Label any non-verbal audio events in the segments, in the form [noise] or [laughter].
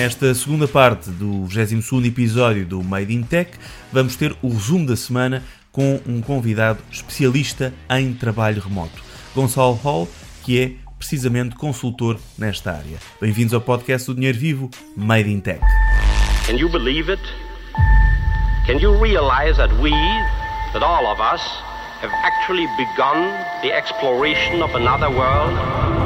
Nesta segunda parte do 22 episódio do Made in Tech, vamos ter o resumo da semana com um convidado especialista em trabalho remoto, Gonçalo Hall, que é precisamente consultor nesta área. Bem-vindos ao podcast do Dinheiro Vivo, Made in Tech. Can you believe it? Can you realize that we, that all of us, have actually begun the exploration of another world?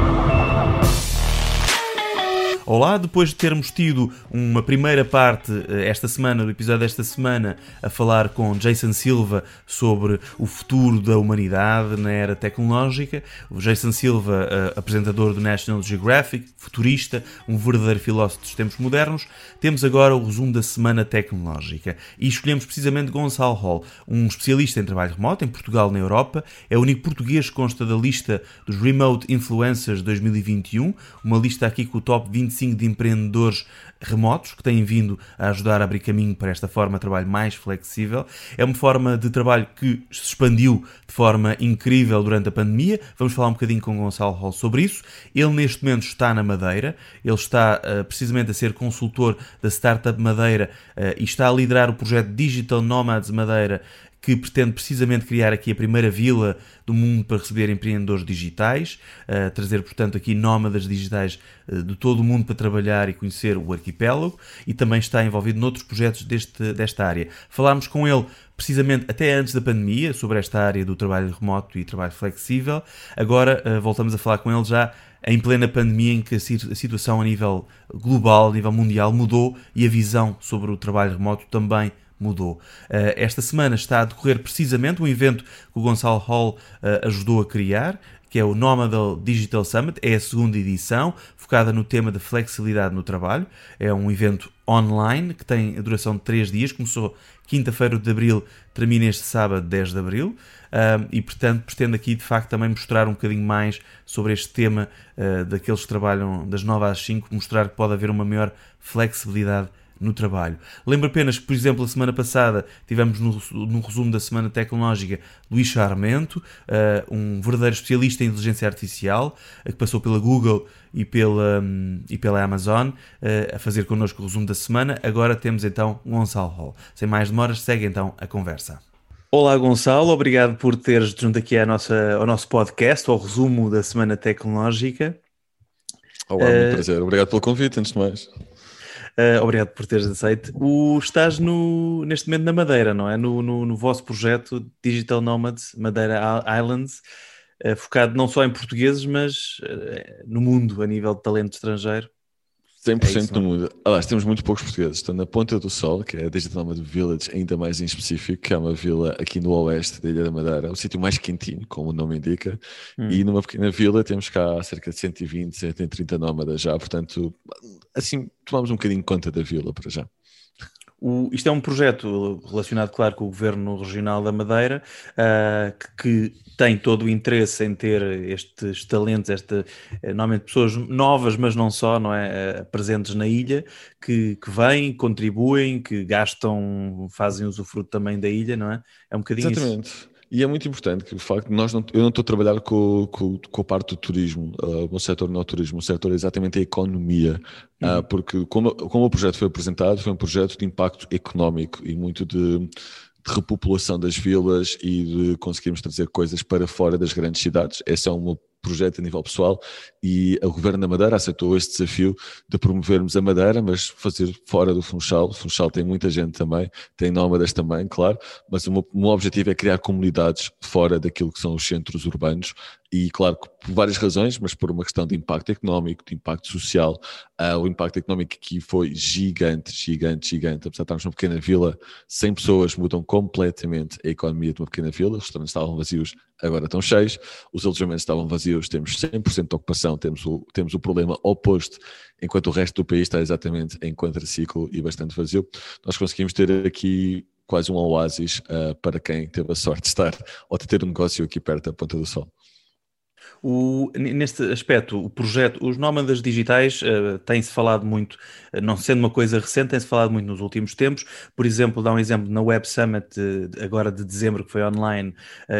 Olá, depois de termos tido uma primeira parte eh, esta semana, do episódio desta semana, a falar com Jason Silva sobre o futuro da humanidade na era tecnológica, o Jason Silva, eh, apresentador do National Geographic, futurista, um verdadeiro filósofo dos tempos modernos, temos agora o resumo da semana tecnológica. E escolhemos precisamente Gonçalo Hall, um especialista em trabalho remoto em Portugal na Europa, é o único português que consta da lista dos Remote Influencers 2021, uma lista aqui com o top 20 25 de empreendedores remotos que têm vindo a ajudar a abrir caminho para esta forma de trabalho mais flexível. É uma forma de trabalho que se expandiu de forma incrível durante a pandemia. Vamos falar um bocadinho com o Gonçalo Hall sobre isso. Ele neste momento está na Madeira, ele está uh, precisamente a ser consultor da Startup Madeira uh, e está a liderar o projeto Digital Nomads Madeira que pretende precisamente criar aqui a primeira vila do mundo para receber empreendedores digitais, uh, trazer, portanto, aqui nómadas digitais uh, de todo o mundo para trabalhar e conhecer o arquipélago e também está envolvido noutros projetos deste, desta área. Falámos com ele precisamente até antes da pandemia sobre esta área do trabalho remoto e trabalho flexível. Agora uh, voltamos a falar com ele já em plena pandemia em que a situação a nível global, a nível mundial mudou e a visão sobre o trabalho remoto também mudou. Uh, esta semana está a decorrer precisamente um evento que o Gonçalo Hall uh, ajudou a criar, que é o Nomadal Digital Summit, é a segunda edição, focada no tema da flexibilidade no trabalho. É um evento online que tem a duração de 3 dias, começou quinta-feira de abril, termina este sábado 10 de abril. E portanto pretendo aqui de facto também mostrar um bocadinho mais sobre este tema uh, daqueles que trabalham das 9 às 5, mostrar que pode haver uma maior flexibilidade no trabalho. Lembro apenas que, por exemplo, a semana passada tivemos no, no resumo da Semana Tecnológica Luís Charmento, uh, um verdadeiro especialista em inteligência artificial, uh, que passou pela Google e pela, um, e pela Amazon, uh, a fazer connosco o resumo da semana. Agora temos então Gonçalo Hall. Sem mais demoras, segue então a conversa. Olá Gonçalo, obrigado por teres junto aqui à nossa, ao nosso podcast, ao resumo da Semana Tecnológica. Olá, muito prazer. Obrigado pelo convite, antes de mais. Uh, obrigado por teres aceito. O, estás no, neste momento na Madeira, não é? No, no, no vosso projeto Digital Nomads Madeira Islands, uh, focado não só em portugueses, mas uh, no mundo a nível de talento estrangeiro. 100% é isso, do mundo. Aliás, temos muito poucos portugueses. Estou na Ponta do Sol, que é a Digital Nomad Village, ainda mais em específico, que é uma vila aqui no oeste da Ilha da Madeira, o sítio mais quentinho, como o nome indica. Hum. E numa pequena vila temos cá cerca de 120, 130 nómadas já. Portanto, assim, tomamos um bocadinho conta da vila para já. O, isto é um projeto relacionado, claro, com o Governo Regional da Madeira, uh, que, que, tem todo o interesse em ter estes talentos, esta, eh, normalmente pessoas novas, mas não só, não é? Uh, presentes na ilha, que, que vêm, contribuem, que gastam, fazem usufruto também da ilha, não é? É um bocadinho Exatamente. isso. E é muito importante que o facto de nós não, eu não estou a trabalhar com, com, com a parte do turismo, uh, o setor não é o turismo, o setor é exatamente a economia, uh, porque como, como o projeto foi apresentado, foi um projeto de impacto económico e muito de, de repopulação das vilas e de conseguirmos trazer coisas para fora das grandes cidades. Essa é uma projeto a nível pessoal e o Governo da Madeira aceitou este desafio de promovermos a Madeira, mas fazer fora do Funchal. O Funchal tem muita gente também, tem nómadas também, claro, mas o meu, o meu objetivo é criar comunidades fora daquilo que são os centros urbanos e claro que por várias razões, mas por uma questão de impacto económico, de impacto social, uh, o impacto económico aqui foi gigante, gigante, gigante. Apesar de estarmos numa pequena vila, 100 pessoas mudam completamente a economia de uma pequena vila, os restaurantes estavam vazios, agora estão cheios, os alojamentos estavam vazios, temos 100% de ocupação, temos o, temos o problema oposto, enquanto o resto do país está exatamente em contraciclo e bastante vazio. Nós conseguimos ter aqui quase um oásis uh, para quem teve a sorte de estar ou de ter um negócio aqui perto da Ponta do Sol. O, neste aspecto, o projeto, os nómadas digitais uh, tem-se falado muito, uh, não sendo uma coisa recente, tem-se falado muito nos últimos tempos. Por exemplo, dá um exemplo na Web Summit uh, agora de dezembro, que foi online,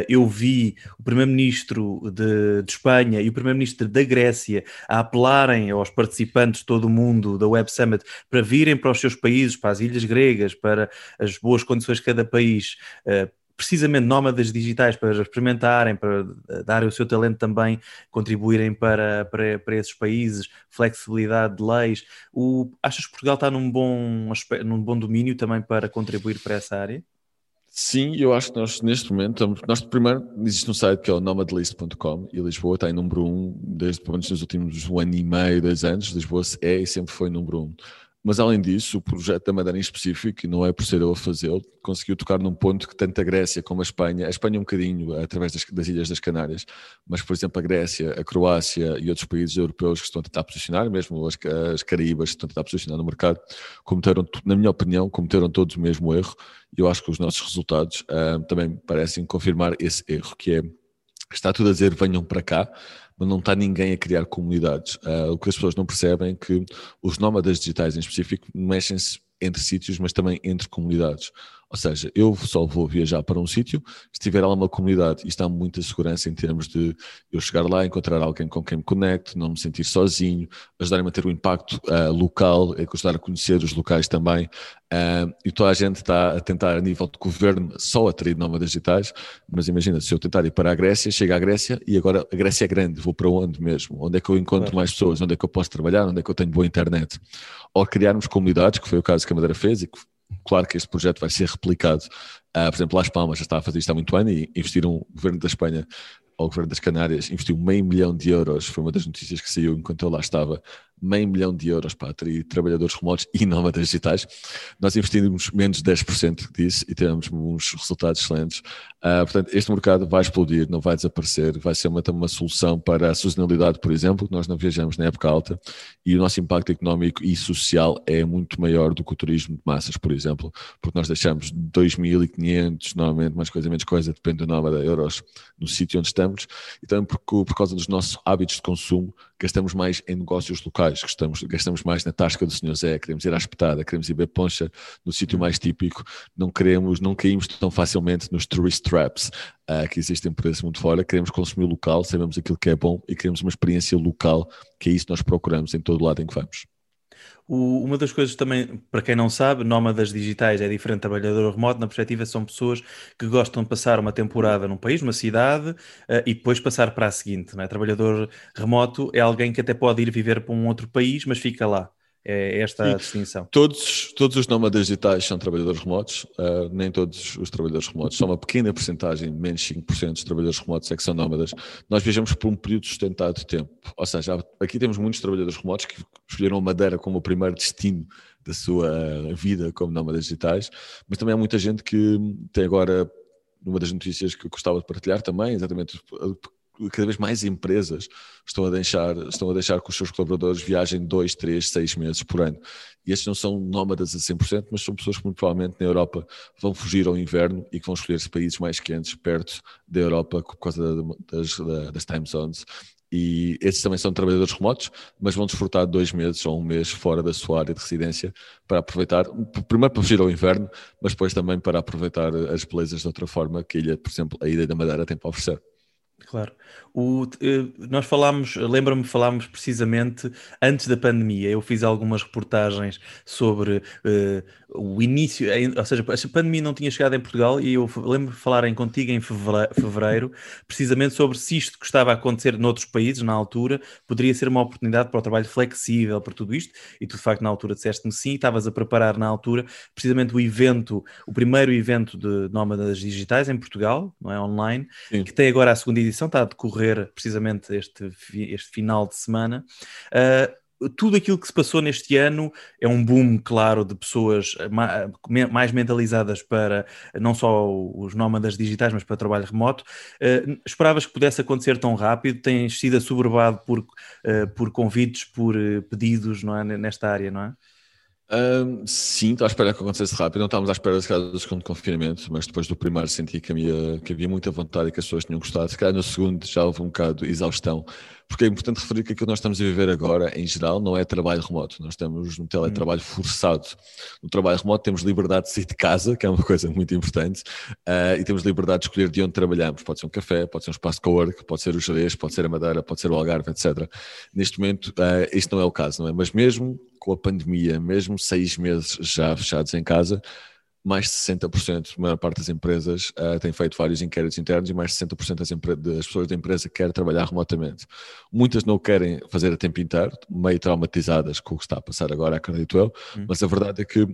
eu vi o Primeiro-Ministro de, de, Espanha e o Primeiro-Ministro da Grécia a apelarem aos participantes de todo o mundo da Web Summit para virem para os seus países, para as ilhas gregas, para as boas condições de cada país precisamente nómadas digitais para experimentarem, para darem o seu talento também, contribuírem para, para, para esses países, flexibilidade de leis. O, achas que Portugal está num bom, num bom domínio também para contribuir para essa área? Sim, eu acho que nós neste momento. Nós primeiro existe um site que é o nomadlist.com e Lisboa está em número 1 um desde pelo menos nos últimos um ano e meio, dois anos. Lisboa é e sempre foi número 1. Um. Mas além disso, o projeto da Madeira em específico, e não é por ser eu a fazê-lo, conseguiu tocar num ponto que tanto a Grécia como a Espanha, a Espanha um bocadinho através das, das, Ilhas das Canárias, mas por exemplo a Grécia, a Croácia e outros países europeus que estão a tentar posicionar, mesmo as, as Caraíbas que estão a tentar posicionar no mercado, cometeram, na minha opinião, cometeram todos o mesmo erro. E eu acho que os nossos resultados uh, também parecem confirmar esse erro, que é, está tudo a dizer venham para cá, mas não está ninguém a criar comunidades. Uh, o que as pessoas não percebem é que os nómadas digitais em específico mexem-se entre sítios, mas também entre comunidades. Ou seja, eu só vou viajar para um sítio se tiver lá uma comunidade. Isto dá muita segurança em termos de eu chegar lá, encontrar alguém com quem me conecto, não me sentir sozinho, ajudar a manter o impacto uh, local, ajudar a conhecer os locais também. Uh, e toda a gente está a tentar, a nível de governo, só atrair nómadas digitais. Mas imagina, se eu tentar ir para a Grécia, chego à Grécia e agora a Grécia é grande, vou para onde mesmo? Onde é que eu encontro claro. mais pessoas? Onde é que eu posso trabalhar? Onde é que eu tenho boa internet? Ou criarmos comunidades, que foi o caso que a Madeira fez e que claro que este projeto vai ser replicado. Uh, por exemplo, Las Palmas já está a fazer isto há muito ano e investiram o governo da Espanha ao governo das Canárias investiu meio milhão de euros, foi uma das notícias que saiu enquanto eu lá estava, meio milhão de euros para atrair trabalhadores remotos e nómadas digitais. Nós investimos menos de 10% disso e temos uns resultados excelentes. Uh, portanto, este mercado vai explodir, não vai desaparecer, vai ser uma, uma solução para a sustentabilidade, por exemplo, nós não viajamos na época alta e o nosso impacto económico e social é muito maior do que o turismo de massas, por exemplo, porque nós deixamos 2.500, normalmente, mais coisa, menos coisa, depende do nómada, euros, no sítio onde estamos, e também por, por causa dos nossos hábitos de consumo, gastamos mais em negócios locais, gastamos, gastamos mais na tasca do Senhor Zé, queremos ir à espetada, queremos ir ver poncha no sítio mais típico, não queremos, não caímos tão facilmente nos tourist traps uh, que existem por esse mundo fora, queremos consumir local, sabemos aquilo que é bom e queremos uma experiência local, que é isso que nós procuramos em todo lado em que vamos. O, uma das coisas também, para quem não sabe, nómadas digitais é diferente de trabalhador remoto, na perspectiva são pessoas que gostam de passar uma temporada num país, uma cidade, uh, e depois passar para a seguinte. Não é? Trabalhador remoto é alguém que até pode ir viver para um outro país, mas fica lá. É esta a distinção. Todos, todos os nómadas digitais são trabalhadores remotos, uh, nem todos os trabalhadores remotos. Só uma pequena porcentagem, menos 5% dos trabalhadores remotos é que são nómadas. Nós viajamos por um período sustentado de tempo. Ou seja, aqui temos muitos trabalhadores remotos que escolheram a Madeira como o primeiro destino da sua vida como nómadas digitais, mas também há muita gente que tem agora, numa das notícias que eu gostava de partilhar também, exatamente cada vez mais empresas estão a deixar, estão a deixar que os seus colaboradores viajem dois, três, seis meses por ano. E estes não são nómadas a 100%, mas são pessoas que muito provavelmente na Europa vão fugir ao inverno e que vão escolher países mais quentes perto da Europa por causa das, das time zones. E esses também são trabalhadores remotos, mas vão desfrutar dois meses ou um mês fora da sua área de residência para aproveitar, primeiro para fugir ao inverno, mas depois também para aproveitar as belezas de outra forma que a ilha, por exemplo, a Ilha da Madeira tem para oferecer. Claro. O, eh, nós falámos, lembro-me, falámos precisamente antes da pandemia. Eu fiz algumas reportagens sobre uh, o início, ou seja, a pandemia não tinha chegado em Portugal e eu lembro-me de falarem contigo em fevereiro, precisamente sobre se isto que estava a acontecer noutros países na altura poderia ser uma oportunidade para o trabalho flexível, para tudo isto. E tu, de facto, na altura disseste-me sim, estavas a preparar na altura precisamente o evento, o primeiro evento de nómadas digitais em Portugal, não é? Online, sim. que tem agora a segunda edição, está a decorrer decorrer precisamente este, este final de semana. Uh, tudo aquilo que se passou neste ano é um boom, claro, de pessoas mais mentalizadas para não só os nómadas digitais, mas para trabalho remoto. Uh, esperavas que pudesse acontecer tão rápido? Tens sido assoberbado por, uh, por convites, por pedidos não é? nesta área, não é? Um, sim, estou à espera que acontecesse rápido. Não estávamos à espera se calhar, do segundo confinamento, mas depois do primeiro senti que havia, que havia muita vontade e que as pessoas tinham gostado. Se calhar no segundo já houve um bocado de exaustão, porque é importante referir que aquilo que nós estamos a viver agora, em geral, não é trabalho remoto. Nós estamos num teletrabalho forçado. No trabalho remoto temos liberdade de sair de casa, que é uma coisa muito importante, uh, e temos liberdade de escolher de onde trabalhamos. Pode ser um café, pode ser um espaço de co-work, pode ser o Jerez, pode ser a Madeira, pode ser o Algarve, etc. Neste momento, uh, isto não é o caso, não é? Mas mesmo com a pandemia, mesmo seis meses já fechados em casa, mais de 60%, a maior parte das empresas uh, tem feito vários inquéritos internos e mais de 60% das, das, pessoas da empresa querem trabalhar remotamente. Muitas não querem fazer a tempo inteiro, meio traumatizadas com o que está a passar agora, acredito eu, hum. mas a verdade é que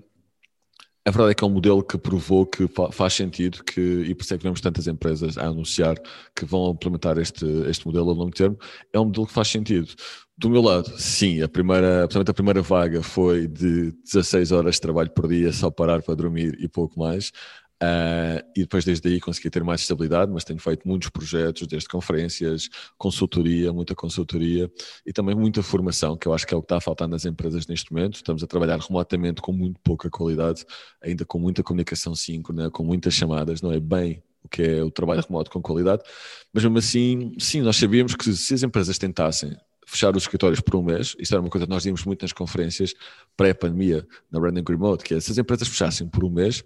a verdade é que é um modelo que provou que faz sentido que, e por isso é que vemos tantas empresas a anunciar que vão implementar este, este modelo a longo termo, é um modelo que faz sentido. Do meu lado, sim, a primeira, a primeira vaga foi de 16 horas de trabalho por dia, só parar para dormir e pouco mais. Uh, e depois desde aí consegui ter mais estabilidade, mas tenho feito muitos projetos, desde conferências, consultoria, muita consultoria e também muita formação, que eu acho que é o que está a faltar nas empresas neste momento. Estamos a trabalhar remotamente com muito pouca qualidade, ainda com muita comunicação síncrona, com muitas chamadas, não é bem o que é o trabalho remoto com qualidade, mas mesmo assim, sim, nós sabíamos que se as empresas tentassem fechar os escritórios por um mês, isto era uma coisa que nós vimos muito nas conferências pré-pandemia, na Branding Remote, que é se as empresas fechassem por um mês,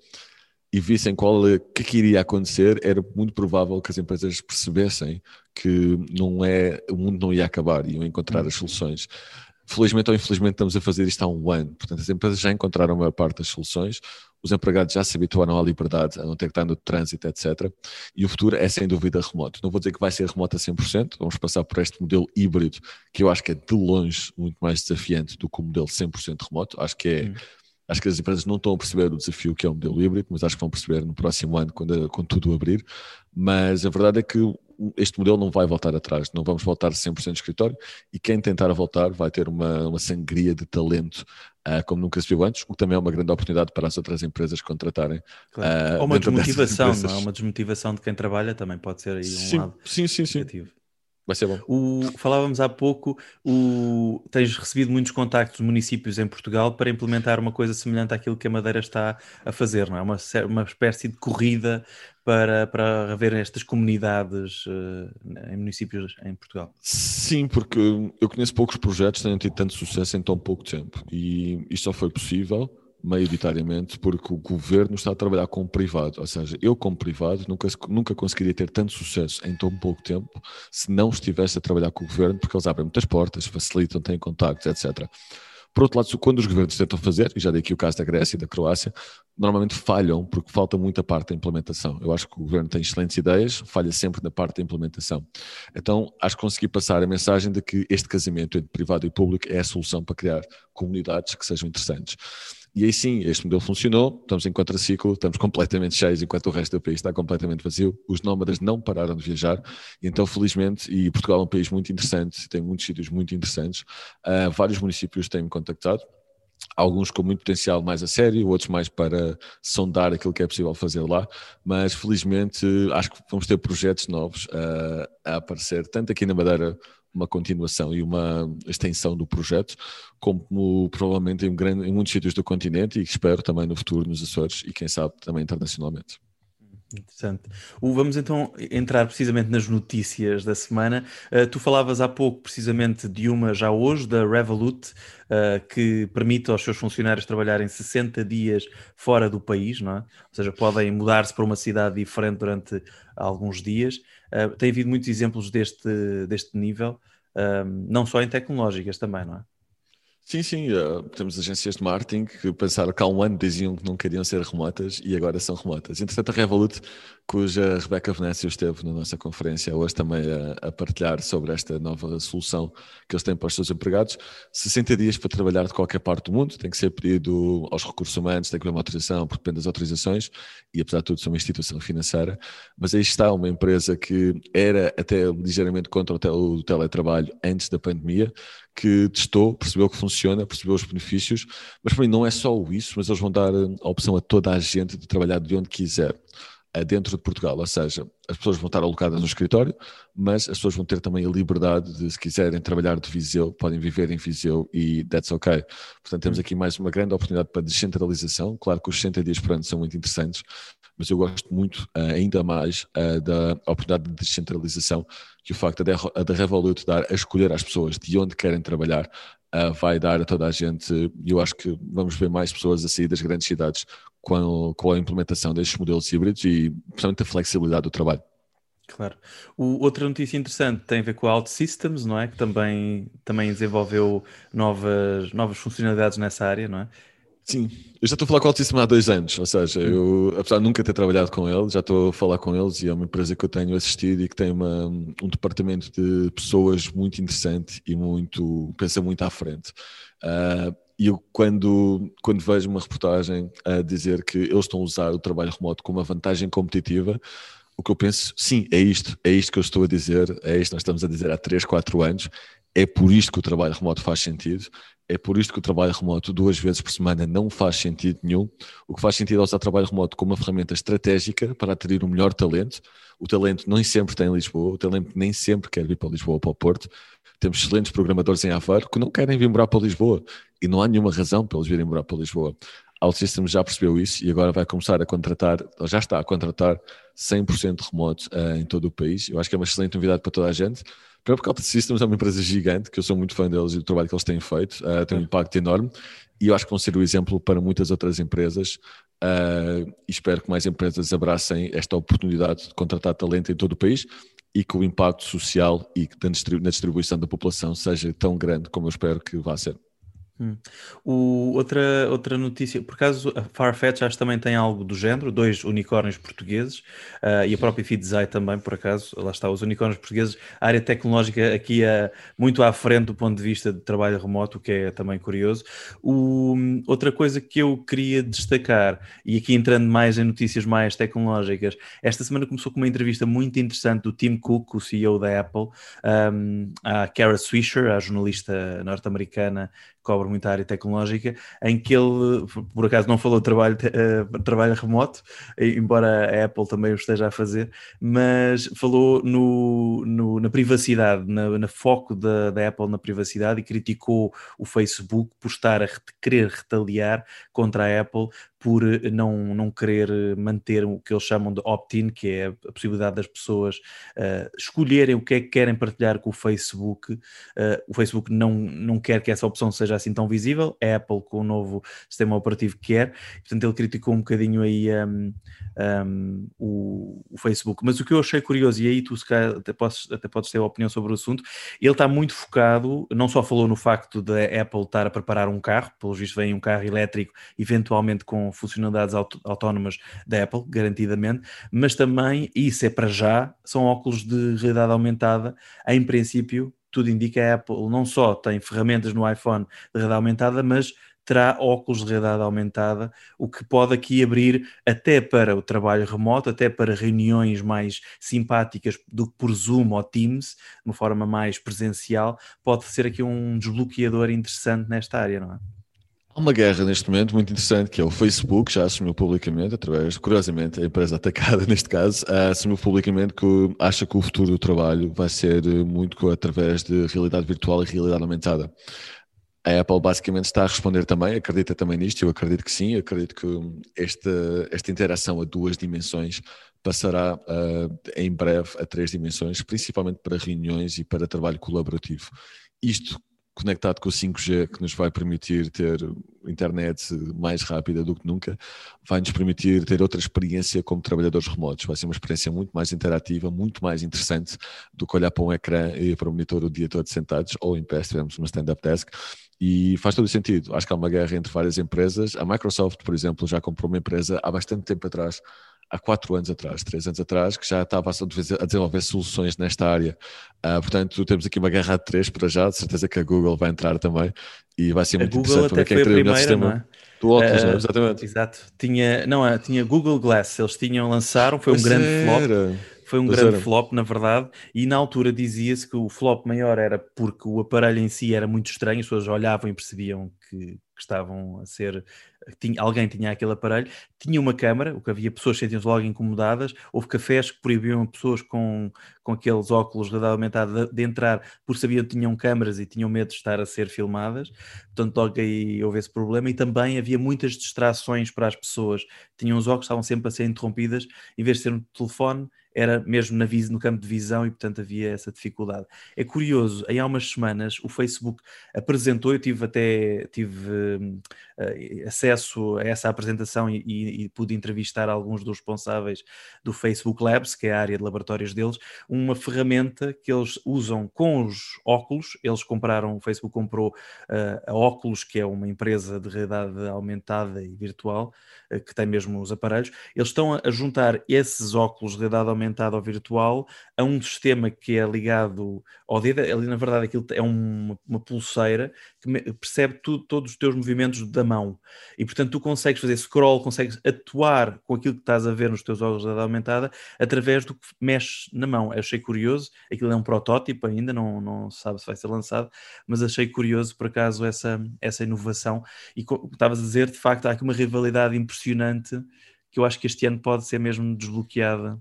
e vissem qual é, que, que iria acontecer, era muito provável que as empresas percebessem que não é, o mundo não ia acabar, iam encontrar as soluções. Felizmente ou infelizmente estamos a fazer isto há um ano, portanto as empresas já encontraram a maior parte das soluções, os empregados já se habituaram à liberdade, a não ter que estar no trânsito, etc. E o futuro é sem dúvida remoto. Não vou dizer que vai ser remoto a 100%, vamos passar por este modelo híbrido, que eu acho que é de longe muito mais desafiante do que o modelo 100% remoto. Acho que é. Hum Acho que as empresas não estão a perceber o desafio que é o modelo híbrido, mas acho que vão perceber no próximo ano, quando, quando tudo abrir. Mas a verdade é que este modelo não vai voltar atrás, não vamos voltar 100% de escritório e quem tentar voltar vai ter uma, uma sangria de talento uh, como nunca se viu antes, o que também é uma grande oportunidade para as outras empresas contratarem. Claro. Uh, Ou uma desmotivação, não é? Uma desmotivação de quem trabalha também pode ser aí um sim, lado sim, sim, sim. negativo. Vai ser bom. O, falávamos há pouco, o, tens recebido muitos contactos de municípios em Portugal para implementar uma coisa semelhante àquilo que a Madeira está a fazer, não é? Uma, uma espécie de corrida para, para haver estas comunidades uh, em municípios em Portugal. Sim, porque eu conheço poucos projetos que tenham tido tanto sucesso em tão pouco tempo e isto só foi possível maioritariamente, porque o governo está a trabalhar com o privado. Ou seja, eu, como privado, nunca, nunca conseguiria ter tanto sucesso em tão pouco tempo se não estivesse a trabalhar com o governo, porque eles abrem muitas portas, facilitam, têm contactos, etc. Por outro lado, quando os governos tentam fazer, e já dei aqui o caso da Grécia e da Croácia, normalmente falham porque falta muita parte da implementação. Eu acho que o governo tem excelentes ideias, falha sempre na parte da implementação. Então, acho que consegui passar a mensagem de que este casamento entre privado e público é a solução para criar comunidades que sejam interessantes. E aí sim, este modelo funcionou, estamos em contraciclo, estamos completamente cheios enquanto o resto do país está completamente vazio. Os nómadas não pararam de viajar, então felizmente, e Portugal é um país muito interessante, tem muitos sítios muito interessantes, uh, vários municípios têm-me contactado, alguns com muito potencial mais a sério, outros mais para sondar aquilo que é possível fazer lá, mas felizmente acho que vamos ter projetos novos uh, a aparecer, tanto aqui na Madeira uma continuação e uma extensão do projeto, como provavelmente em, grande, em muitos sítios do continente e espero também no futuro nos Açores e quem sabe também internacionalmente. Interessante. Vamos então entrar precisamente nas notícias da semana. Uh, tu falavas há pouco precisamente de uma já hoje, da Revolut, uh, que permite aos seus funcionários trabalharem 60 dias fora do país, não é? Ou seja, podem mudar-se para uma cidade diferente durante alguns dias. Uh, tem havido muitos exemplos deste, deste nível, não só em tecnológicas também, não é? Sim, sim, uh, temos agências de marketing que pensaram que há um ano diziam que não queriam ser remotas e agora são remotas. Entretanto, a Revolut, cuja Rebeca Venésio esteve na nossa conferência hoje também a, a, partilhar sobre esta nova solução que eles têm para os seus empregados, 60 dias para trabalhar de qualquer parte do mundo, tem que ser pedido aos recursos humanos, tem que haver uma autorização, porque depende das autorizações e apesar de tudo são uma instituição financeira, mas aí está uma empresa que era até ligeiramente contra o teletrabalho antes da pandemia, que testou, percebeu que funciona, percebeu os benefícios, mas para mim não é só isso, mas eles vão dar a opção a toda a gente de trabalhar de onde quiser. dentro de Portugal, ou seja, as pessoas vão estar alocadas no escritório, mas as pessoas vão ter também a liberdade de, se quiserem trabalhar de Viseu, podem viver em Viseu e that's ok. Portanto, temos aqui mais uma grande oportunidade para descentralização. Claro que os 60 dias por ano são muito interessantes, mas eu gosto muito, uh, ainda mais, uh, da oportunidade de descentralização que o facto da Revolut dar a escolher às pessoas de onde querem trabalhar uh, vai dar a toda a gente. E eu acho que vamos ver mais pessoas a sair das grandes cidades com, com a implementação destes modelos híbridos e, principalmente, a flexibilidade do trabalho. Claro. O, outra notícia interessante tem a ver com a OutSystems, não é? Que também, também desenvolveu novas, novas funcionalidades nessa área, não é? Sim, eu já estou a falar com o Altíssimo há dois anos, ou seja, eu, apesar de nunca ter trabalhado com eles, já estou a falar com eles e é uma empresa que eu tenho assistido e que tem uma, um departamento de pessoas muito interessante e muito, pensa muito à frente. Uh, e eu, quando, quando vejo uma reportagem a dizer que eles estão a usar o trabalho remoto como uma vantagem competitiva, o que eu penso, sim, é isto, é isto que eu estou a dizer, é isto que nós estamos a dizer há 3, 4 anos, é por isto que o trabalho remoto faz sentido, é por isto que o trabalho remoto duas vezes por semana não faz sentido nenhum. O que faz sentido é usar trabalho remoto como uma ferramenta estratégica para atrair o melhor talento. O talento nem sempre tem em Lisboa, o talento nem sempre quer vir para Lisboa ou para o Porto. Temos excelentes programadores em Aveiro que não querem vir morar para Lisboa e não há nenhuma razão para eles virem morar para Lisboa. OutSystems já percebeu isso e agora vai começar a contratar, ou já está a contratar 100% remoto uh, em todo o país. Eu acho que é uma excelente novidade para toda a gente. Primeiro porque a Systems é uma empresa gigante, que eu sou muito fã deles e do trabalho que eles têm feito, uh, tem um impacto enorme e eu acho que vão ser o exemplo para muitas outras empresas uh, e espero que mais empresas abracem esta oportunidade de contratar talento em todo o país e que o impacto social e na distribuição da população seja tão grande como eu espero que vá ser. Hum. O, outra, outra notícia, por acaso a Farfetch acho que também tem algo do género, dois unicórnios portugueses uh, e a própria Fidzai também, por acaso, lá está, os unicórnios portugueses, a área tecnológica aqui é muito à frente do ponto de vista de trabalho remoto, o que é também curioso. O, outra coisa que eu queria destacar, e aqui entrando mais em notícias mais tecnológicas, esta semana começou com uma entrevista muito interessante do Tim Cook, o CEO da Apple, um, à Kara Swisher, a jornalista norte-americana cobre muita área tecnológica, em que ele, por acaso, não falou de trabalho, uh, trabalho remoto, embora a Apple também o esteja a fazer, mas falou no, no na privacidade, na, na foco da, da, Apple na privacidade e criticou o Facebook por estar a querer retaliar contra a Apple por não, não querer manter o que eles chamam de opt-in, que é a possibilidade das pessoas uh, escolherem o que é que querem partilhar com o Facebook. Uh, o Facebook não, não quer que essa opção seja assim tão visível, a Apple com o novo sistema operativo quer, portanto ele criticou um bocadinho aí um, um, o, o, Facebook. Mas o que eu achei curioso, e aí tu se calhar, até, podes, até podes ter uma opinião sobre o assunto, ele está muito focado, não só falou no facto da Apple estar a preparar um carro, pelo visto vem um carro elétrico, eventualmente com funcionalidades autónomas da Apple, garantidamente, mas também, isso é para já, são óculos de realidade aumentada, em princípio, tudo indica a Apple não só tem ferramentas no iPhone de realidade aumentada, mas terá óculos de realidade aumentada, o que pode aqui abrir até para o trabalho remoto, até para reuniões mais simpáticas do que por Zoom ou Teams, de uma forma mais presencial, pode ser aqui um desbloqueador interessante nesta área, não é? Há uma guerra neste momento muito interessante que é o Facebook, já assumiu publicamente, através, curiosamente, a empresa atacada [laughs] neste caso, assumiu publicamente que acha que o futuro do trabalho vai ser muito através de realidade virtual e realidade aumentada. A Apple basicamente está a responder também, acredita também nisto, eu acredito que sim, acredito que esta, esta interação a duas dimensões passará uh, em breve a três dimensões, principalmente para reuniões e para trabalho colaborativo. Isto conectado com o 5G, que nos vai permitir ter internet mais rápida do que nunca, vai nos permitir ter outra experiência como trabalhadores remotos. Vai ser uma experiência muito mais interativa, muito mais interessante do que olhar para um ecrã e para um monitor o dia todo sentados, ou em pé, se tivermos uma stand-up desk. E faz todo o sentido. Acho que há uma guerra entre várias empresas. A Microsoft, por exemplo, já comprou uma empresa há bastante tempo atrás há quatro anos atrás, três anos atrás, que já estava a desenvolver soluções nesta área. Uh, portanto, temos aqui uma guerra de três para já, de certeza que a Google vai entrar também e vai ser a muito Google interessante para ver quem é que o sistema. É? Do óculos, uh? Exatamente. Exato. Tinha, não, tinha Google Glass, eles tinham, lançaram, foi um grande flop foi um grande era. flop, na verdade, e na altura dizia-se que o flop maior era porque o aparelho em si era muito estranho, as pessoas olhavam e percebiam que estavam a ser. Tinha, alguém tinha aquele aparelho, tinha uma câmara, o que havia pessoas sentiam-se logo incomodadas, houve cafés que proibiam pessoas com, com aqueles óculos realidade aumentada de, de entrar porque sabiam que tinham câmaras e tinham medo de estar a ser filmadas, portanto logo aí houve esse problema e também havia muitas distrações para as pessoas, tinham os óculos, estavam sempre a ser interrompidas, em vez de ser no telefone, era mesmo na no campo de visão e portanto havia essa dificuldade. É curioso, aí há umas semanas o Facebook apresentou, eu tive até tive eh, acesso a essa apresentação e, e- e pude entrevistar alguns dos responsáveis do Facebook Labs, que é a área de laboratórios deles, uma ferramenta que eles usam com os óculos, eles compraram, o Facebook comprou eh, a Oculus, que é uma empresa de realidade aumentada e virtual, eh, que tem mesmo os aparelhos, eles estão a- juntar esses óculos de realidade aumentada ou virtual a um sistema que é ligado ao dedo. Ali, na verdade, aquilo é uma, uma pulseira que percebe tu- todos os teus movimentos da mão. E, portanto, tu consegues fazer scroll, consegues atuar com aquilo que estás a ver nos teus óculos de aumentada através do que mexes na mão. Eu achei curioso, aquilo é um protótipo ainda, não, não sabe se vai ser lançado, mas achei curioso, por acaso, essa, essa inovação. E como estavas a dizer, de facto, há aqui uma rivalidade impressionante que eu acho que este ano pode ser mesmo desbloqueada.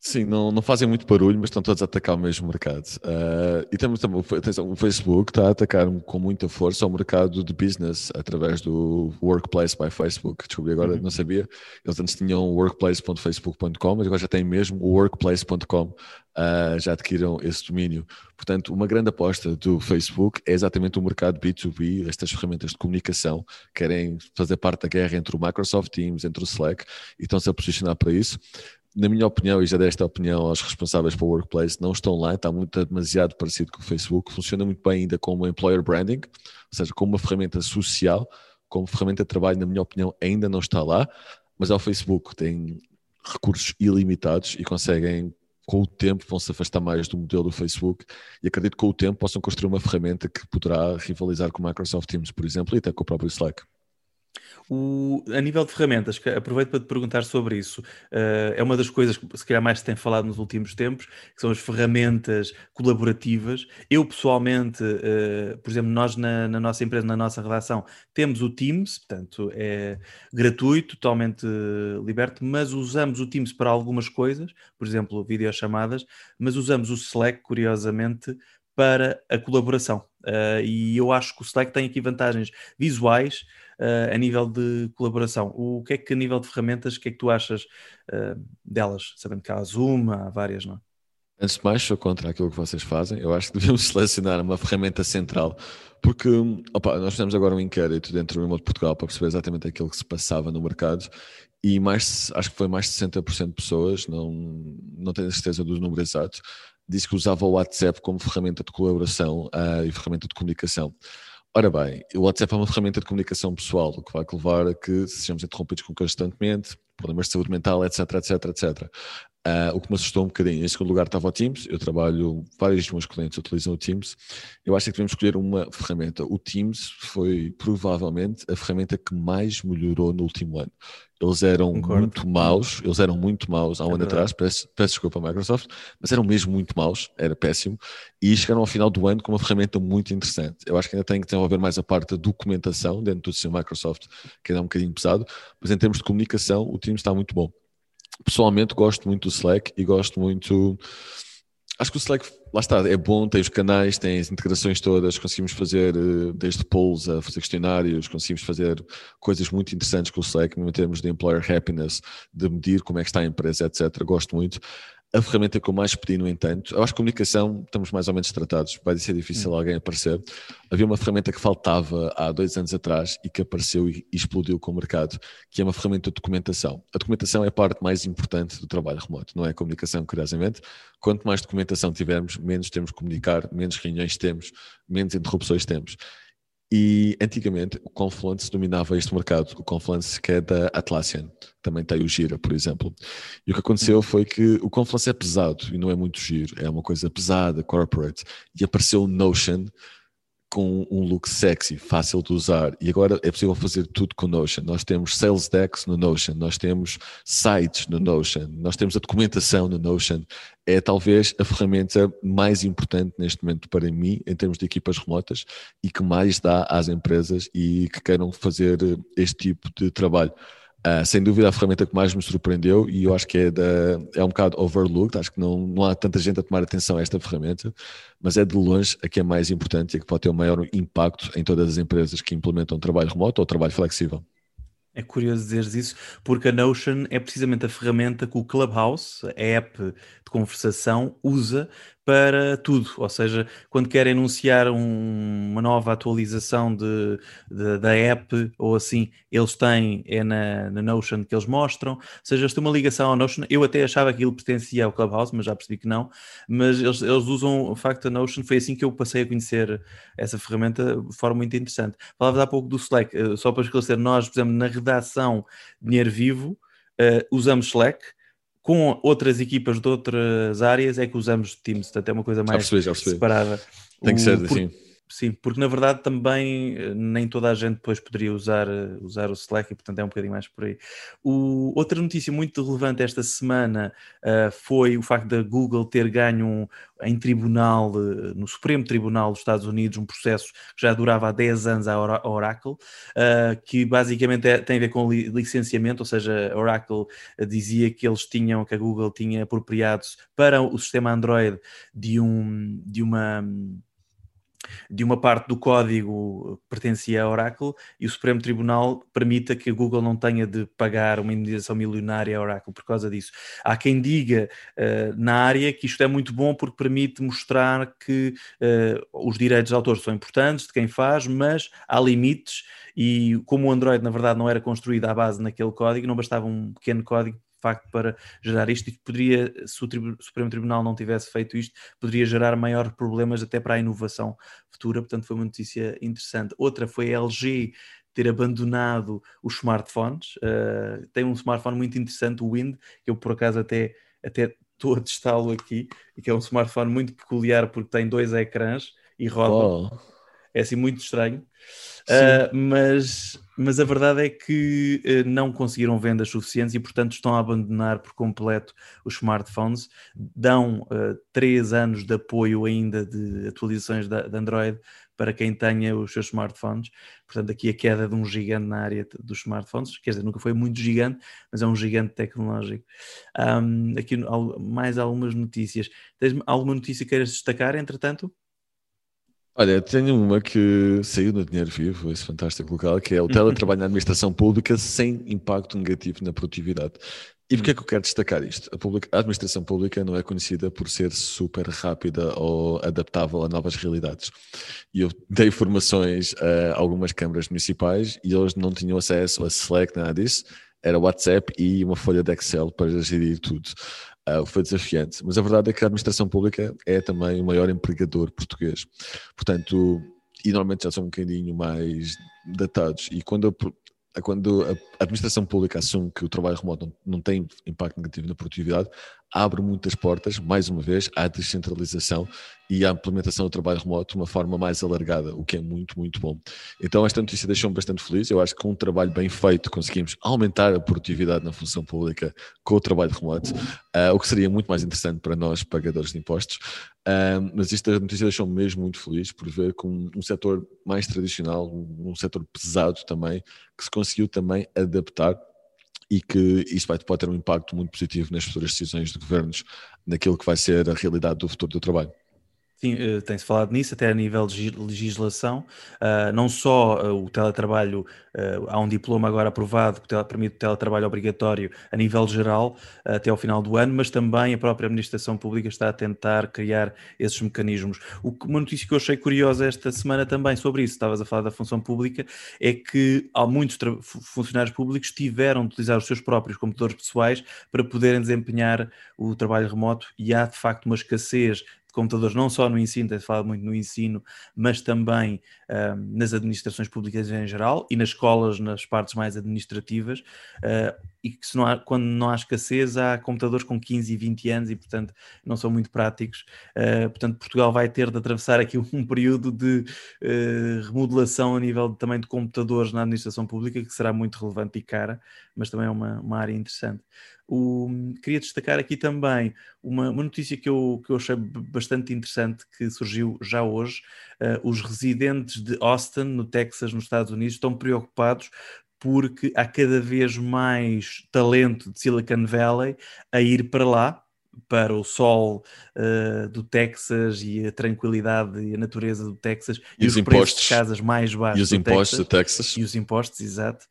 Sim, não, não fazem muito barulho, mas estão todos a atacar o mesmo mercado. Ah, e temos também, atenção, o Facebook está a atacar com muita força o mercado de business através do Workplace by Facebook. Descobri agora, Uhum. não sabia. Eles antes tinham workplace.facebook.com, mas agora já têm mesmo o workplace.com. Ah, já adquiriram esse domínio. Portanto, uma grande aposta do Facebook é exatamente o mercado B2B, estas ferramentas de comunicação, querem fazer parte da guerra entre o Microsoft Teams, entre o Slack, e estão-se a posicionar para isso na minha opinião, e já dei esta opinião aos responsáveis para o Workplace, não estão lá, está muito demasiado parecido com o Facebook, funciona muito bem ainda como employer branding, ou seja, como uma ferramenta social, como ferramenta de trabalho, na minha opinião, ainda não está lá, mas ao Facebook tem recursos ilimitados e conseguem, com o tempo, vão se afastar mais do modelo do Facebook e acredito que com o tempo possam construir uma ferramenta que poderá rivalizar com o Microsoft Teams, por exemplo, e até com o próprio Slack. O, a nível de ferramentas, aproveito para te perguntar sobre isso. Uh, é uma das coisas que se calhar mais se tem falado nos últimos tempos, que são as ferramentas colaborativas. Eu pessoalmente, uh, por exemplo, nós na, na, nossa empresa, na nossa redação, temos o Teams, portanto é gratuito, totalmente liberto, mas usamos o Teams para algumas coisas, por exemplo, videochamadas, mas usamos o Slack, curiosamente, para a colaboração. Uh, e eu acho que o Slack tem aqui vantagens visuais uh, a nível de colaboração. O que é que a nível de ferramentas, o que é que tu achas uh, delas? Sabendo que há a Zoom, há várias, não é? Antes de mais, sou contra aquilo que vocês fazem. Eu acho que devíamos [laughs] selecionar uma ferramenta central, porque opa, nós fizemos agora um inquérito dentro do Remote Portugal para perceber exatamente aquilo que se passava no mercado e mais, acho que foi mais de 60% de pessoas, não, não tenho certeza dos números exatos, disse que usava o WhatsApp como ferramenta de colaboração uh, e ferramenta de comunicação. Ora bem, o WhatsApp é uma ferramenta de comunicação pessoal, o que vai levar a que sejamos interrompidos constantemente, problemas de saúde mental, etc, etc, etc. Uh, o que me assustou um bocadinho. Em segundo lugar estava o Teams. Eu trabalho, vários dos meus clientes utilizam o Teams. Eu acho que devemos escolher uma ferramenta. O Teams foi provavelmente a ferramenta que mais melhorou no último ano. Eles eram Concordo. muito maus, eles eram muito maus há um É ano verdade. atrás, peço, peço desculpa à Microsoft, mas eram mesmo muito maus, era péssimo, e chegaram ao final do ano com uma ferramenta muito interessante. Eu acho que ainda tem que desenvolver mais a parte da documentação dentro do seu Microsoft, que ainda é um bocadinho pesado, mas em termos de comunicação, o Teams está muito bom. Pessoalmente, gosto muito do Slack e gosto muito. Acho que o Slack, lá está, é bom, tem os canais, tem as integrações todas, conseguimos fazer eh, desde polls a fazer questionários, conseguimos fazer coisas muito interessantes com o Slack, em termos de employer happiness, de medir como é que está a empresa, etc. Gosto muito. A ferramenta que eu mais pedi, no entanto, eu acho que comunicação estamos mais ou menos tratados, vai ser difícil alguém aparecer. Havia uma ferramenta que faltava há dois anos atrás e que apareceu e e explodiu com o mercado, que é uma ferramenta de documentação. A documentação é a parte mais importante do trabalho remoto, não é a comunicação, curiosamente. Quanto mais documentação tivermos, menos temos que comunicar, menos reuniões temos, menos interrupções temos. E antigamente o Confluence dominava este mercado, o Confluence que é da Atlassian, também tem o Gira, por exemplo. E o que aconteceu foi que o Confluence é pesado e não é muito giro, é uma coisa pesada, corporate. E apareceu o Notion, com um look sexy, fácil de usar, e agora é possível fazer tudo com Notion. Nós temos sales decks no Notion, nós temos sites no Notion, nós temos a documentação no Notion. É talvez a ferramenta mais importante neste momento para mim, em termos de equipas remotas, e que mais dá às empresas e que queiram fazer este tipo de trabalho. Uh, sem dúvida a ferramenta que mais me surpreendeu e eu acho que é, da, é um bocado overlooked, acho que não, não há tanta gente a tomar atenção a esta ferramenta, mas é de longe a que é mais importante e a que pode ter o maior impacto em todas as empresas que implementam trabalho remoto ou trabalho flexível. É curioso dizeres isso, porque a Notion é precisamente a ferramenta que o Clubhouse, a app de conversação, usa para tudo. Ou seja, quando querem anunciar um, uma nova atualização de, de, da app ou assim, eles têm, é na, na, Notion que eles mostram. Ou seja, eles têm uma ligação ao Notion. Eu até achava que aquilo pertencia ao Clubhouse, mas já percebi que não. Mas eles, eles usam, o facto, a Notion. Foi assim que eu passei a conhecer essa ferramenta de forma muito interessante. Falava há pouco do Slack, eh, só para esclarecer, nós, por exemplo, na redação Dinheiro Vivo, uh, usamos Slack com outras equipas de outras áreas é que usamos Teams, portanto é uma coisa mais percebi, percebi. separada. Tem que o, ser assim. Sim, porque na verdade também eh, nem toda a gente depois poderia usar, eh, usar o Slack e portanto é um bocadinho mais por aí. O, outra notícia muito relevante esta semana uh, foi o facto da Google ter ganho um, em tribunal, uh, no Supremo Tribunal dos Estados Unidos, um processo que já durava há 10 anos à Oracle, uh, que basicamente é, tem a ver com li, licenciamento, ou seja, a Oracle dizia que eles tinham, que a Google tinha apropriado-se para o sistema Android de, um, de uma de uma parte do código que pertencia à Oracle e o Supremo Tribunal permita que a Google não tenha de pagar uma indenização milionária à Oracle por causa disso. Há quem diga uh, na área que isto é muito bom porque permite mostrar que uh, os direitos de autor são importantes de quem faz, mas há limites e como o Android na verdade não era construído à base naquele código, não bastava um pequeno código facto para gerar isto e poderia, se o Supremo Tribunal não tivesse feito isto, poderia gerar maiores problemas até para a inovação futura, portanto foi uma notícia interessante. Outra foi a LG ter abandonado os smartphones, uh, tem um smartphone muito interessante, o Wind, que eu por acaso até, até estou a testá-lo aqui, e que é um smartphone muito peculiar porque tem dois ecrãs e roda. Oh. É assim muito estranho. Uh, mas, mas a verdade é que uh, não conseguiram vendas suficientes e, portanto, estão a abandonar por completo os smartphones. Dão uh, três anos de apoio ainda de atualizações de, de Android para quem tenha os seus smartphones. Portanto, aqui a queda de um gigante na área dos smartphones, quer dizer, nunca foi muito gigante, mas é um gigante tecnológico. Um, aqui mais algumas notícias. Tens alguma notícia que queiras destacar, entretanto? Olha, tenho uma que saiu no Dinheiro Vivo, esse fantástico local, que é o uhum. teletrabalho na administração pública sem impacto negativo na produtividade. E porquê é que eu quero destacar isto? A, publica, a, administração pública não é conhecida por ser super rápida ou adaptável a novas realidades. E eu dei formações a algumas câmaras municipais e eles não tinham acesso a Slack, nada disso. Era WhatsApp e uma folha de Excel para gerir tudo uh, foi desafiante. Mas a verdade é que a administração pública é também o maior empregador português. Portanto, e normalmente já são um bocadinho mais datados. E quando quando a administração pública assume que o trabalho remoto não, não, tem impacto negativo na produtividade, abre muitas portas, mais uma vez, à descentralização e à implementação do trabalho remoto de uma forma mais alargada, o que é muito, muito bom. Então, esta notícia deixou-me bastante feliz. Eu acho que com um trabalho bem feito conseguimos aumentar a produtividade na função pública com o trabalho remoto, uh, o que seria muito mais interessante para nós, pagadores de impostos. Uh, mas esta notícia deixou-me mesmo muito feliz por ver com um setor mais tradicional, um, um setor pesado também, que se conseguiu também adaptar e que isso vai, pode ter um impacto muito positivo nas futuras decisões de governos naquilo que vai ser a realidade do futuro do trabalho. Sim, uh, tem-se falado nisso, até a nível de legislação. Uh, não só uh, o teletrabalho, há um diploma agora aprovado que permite o teletrabalho obrigatório a nível geral até ao final do ano, mas também a própria administração pública está a tentar criar esses mecanismos. O, uma notícia que eu achei curiosa esta semana também sobre isso, estavas a falar da função pública, é que há muitos funcionários públicos tiveram de utilizar os seus próprios computadores pessoais para poderem desempenhar o trabalho remoto e há de facto uma escassez computadores, não só no ensino, tem-se falado muito no ensino, mas também uh, nas administrações públicas em geral e nas escolas, nas partes mais administrativas, uh, e que não há, quando não há escassez, há computadores com 15 e 20 anos e, portanto, não são muito práticos. Uh, portanto, Portugal vai ter de atravessar aqui [laughs] um período de remodelação a nível de, também de computadores na administração pública, que será muito relevante e cara, mas também é uma, uma área interessante. O, queria destacar aqui também uma, uma, notícia que eu, que eu achei bastante interessante que surgiu já hoje. Uh, os residentes de Austin, no Texas, nos Estados Unidos, estão preocupados porque há cada vez mais talento de Silicon Valley a ir para lá, para o sol uh, do Texas e a tranquilidade e a natureza do Texas e, e os, os impostos de casas mais baixos e os impostos Texas, do Texas. E os impostos, exato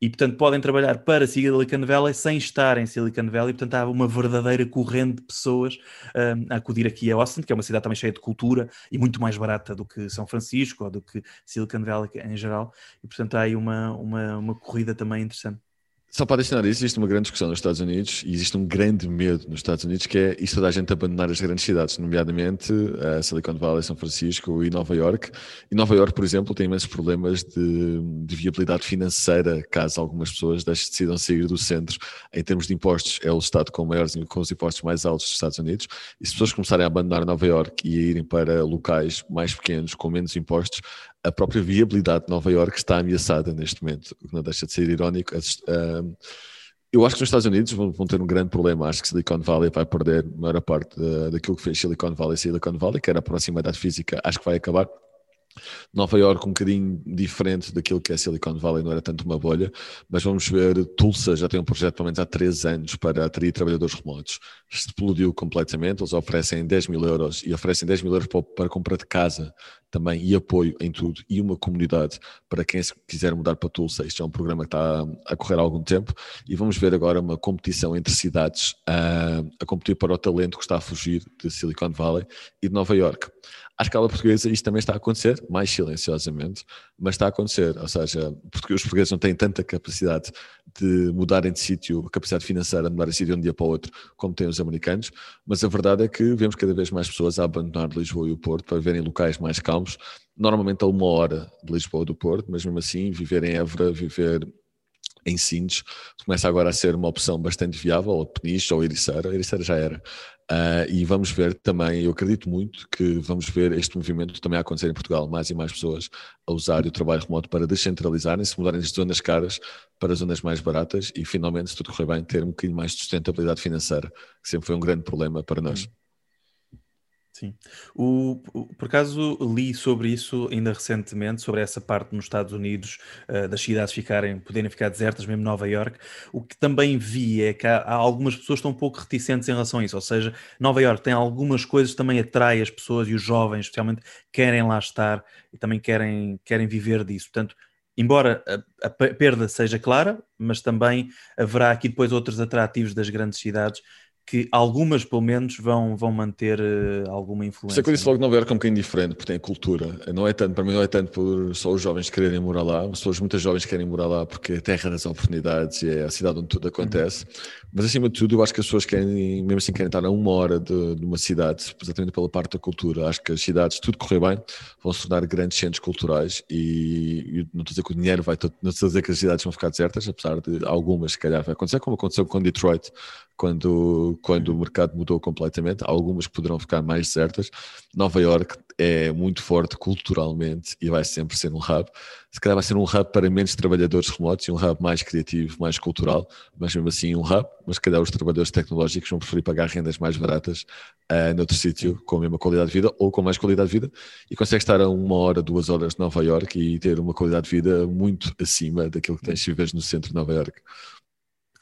e portanto podem trabalhar para Silicon Valley sem estar em Silicon Valley, portanto há uma verdadeira corrente de pessoas um, a acudir aqui a Austin, que é uma cidade também cheia de cultura e muito mais barata do que São Francisco ou do que Silicon Valley em geral, e portanto há aí uma, uma, uma corrida também interessante. Só para adicionar isso, existe uma grande discussão nos Estados Unidos e existe um grande medo nos Estados Unidos que é isto da gente abandonar as grandes cidades, nomeadamente a Silicon Valley, São Francisco e Nova York. E Nova York, por exemplo, tem imensos problemas de, de viabilidade financeira caso algumas pessoas decidam sair do centro. Em termos de impostos, é o estado com, maiores, com os impostos mais altos dos Estados Unidos. E se pessoas começarem a abandonar Nova York e a irem para locais mais pequenos, com menos impostos, a própria viabilidade de Nova York está ameaçada neste momento, o que não deixa de ser irónico. Eu acho que nos Estados Unidos vão, ter um grande problema. Acho que Silicon Valley vai perder a maior parte daquilo que fez Silicon Valley Silicon Valley, que era a proximidade física. Acho que vai acabar. Nova York um bocadinho diferente daquilo que é Silicon Valley, não era tanto uma bolha, mas vamos ver, Tulsa já tem um projeto pelo menos há três anos para atrair trabalhadores remotos. Explodiu completamente, eles oferecem 10 mil euros e oferecem 10 mil euros para, para compra de casa também e apoio em tudo e uma comunidade para quem se quiser mudar para Tulsa. Isto é um programa que está a correr há algum tempo e vamos ver agora uma competição entre cidades a, a competir para o talento que está a fugir de Silicon Valley e de Nova York à escala portuguesa isto também está a acontecer, mais silenciosamente, mas está a acontecer. Ou seja, os portugueses não têm tanta capacidade de mudarem de sítio, capacidade financeira de mudar de sítio de um dia para o outro, como têm os americanos, mas a verdade é que vemos cada vez mais pessoas a abandonar Lisboa e o Porto para viverem em locais mais calmos, normalmente a uma hora de Lisboa ou do Porto, mas mesmo assim viver em Évora, viver em Sines, começa agora a ser uma opção bastante viável, ou Peniche ou Ericeira, Ericeira já era, Uh, e vamos ver também, eu acredito muito que vamos ver este movimento também a acontecer em Portugal, mais e mais pessoas a usar o trabalho remoto para descentralizarem-se, mudarem de zonas caras para zonas mais baratas e finalmente, se tudo correr bem, ter um bocadinho mais de sustentabilidade financeira, que sempre foi um grande problema para nós. Sim. O, por acaso li sobre isso ainda recentemente, sobre essa parte nos Estados Unidos, uh, das cidades ficarem, poderem ficar desertas, mesmo Nova York. O que também vi é que há, há, algumas pessoas que estão um pouco reticentes em relação a isso, ou seja, Nova York tem algumas coisas que também atrai as pessoas e os jovens, especialmente, querem lá estar e também querem, querem viver disso. Portanto, embora a, a perda seja clara, mas também haverá aqui depois outros atrativos das grandes cidades que algumas, pelo menos, vão, vão manter uh, alguma influência. Isso é que eu disse logo Nova Iorque é um bocadinho diferente, porque tem a cultura. Não é tanto, para mim não é tanto por só os jovens quererem morar lá, as pessoas, muitas jovens querem morar lá porque é a terra das oportunidades e é a cidade onde tudo acontece. Uhum. Mas acima de tudo, eu acho que as pessoas querem, mesmo assim, querem estar a uma hora de, de uma cidade, exatamente pela parte da cultura. Acho que as cidades, tudo correr bem, vão se tornar grandes centros culturais e, e não estou a dizer que o dinheiro vai, não estou a dizer que as cidades vão ficar desertas, apesar de algumas, se calhar, vai acontecer, como aconteceu com Detroit, quando, quando o mercado mudou completamente. Algumas poderão ficar mais desertas. Nova York é muito forte culturalmente e vai sempre ser um hub. Se calhar vai ser um hub para menos trabalhadores remotos e um hub mais criativo, mais cultural, mas mesmo assim um hub. Mas se calhar os trabalhadores tecnológicos vão preferir pagar rendas mais baratas uh, noutro sítio com a mesma qualidade de vida ou com mais qualidade de vida e consegue estar a uma hora, duas horas de Nova York e ter uma qualidade de vida muito acima daquilo que tens se vives no centro de Nova York.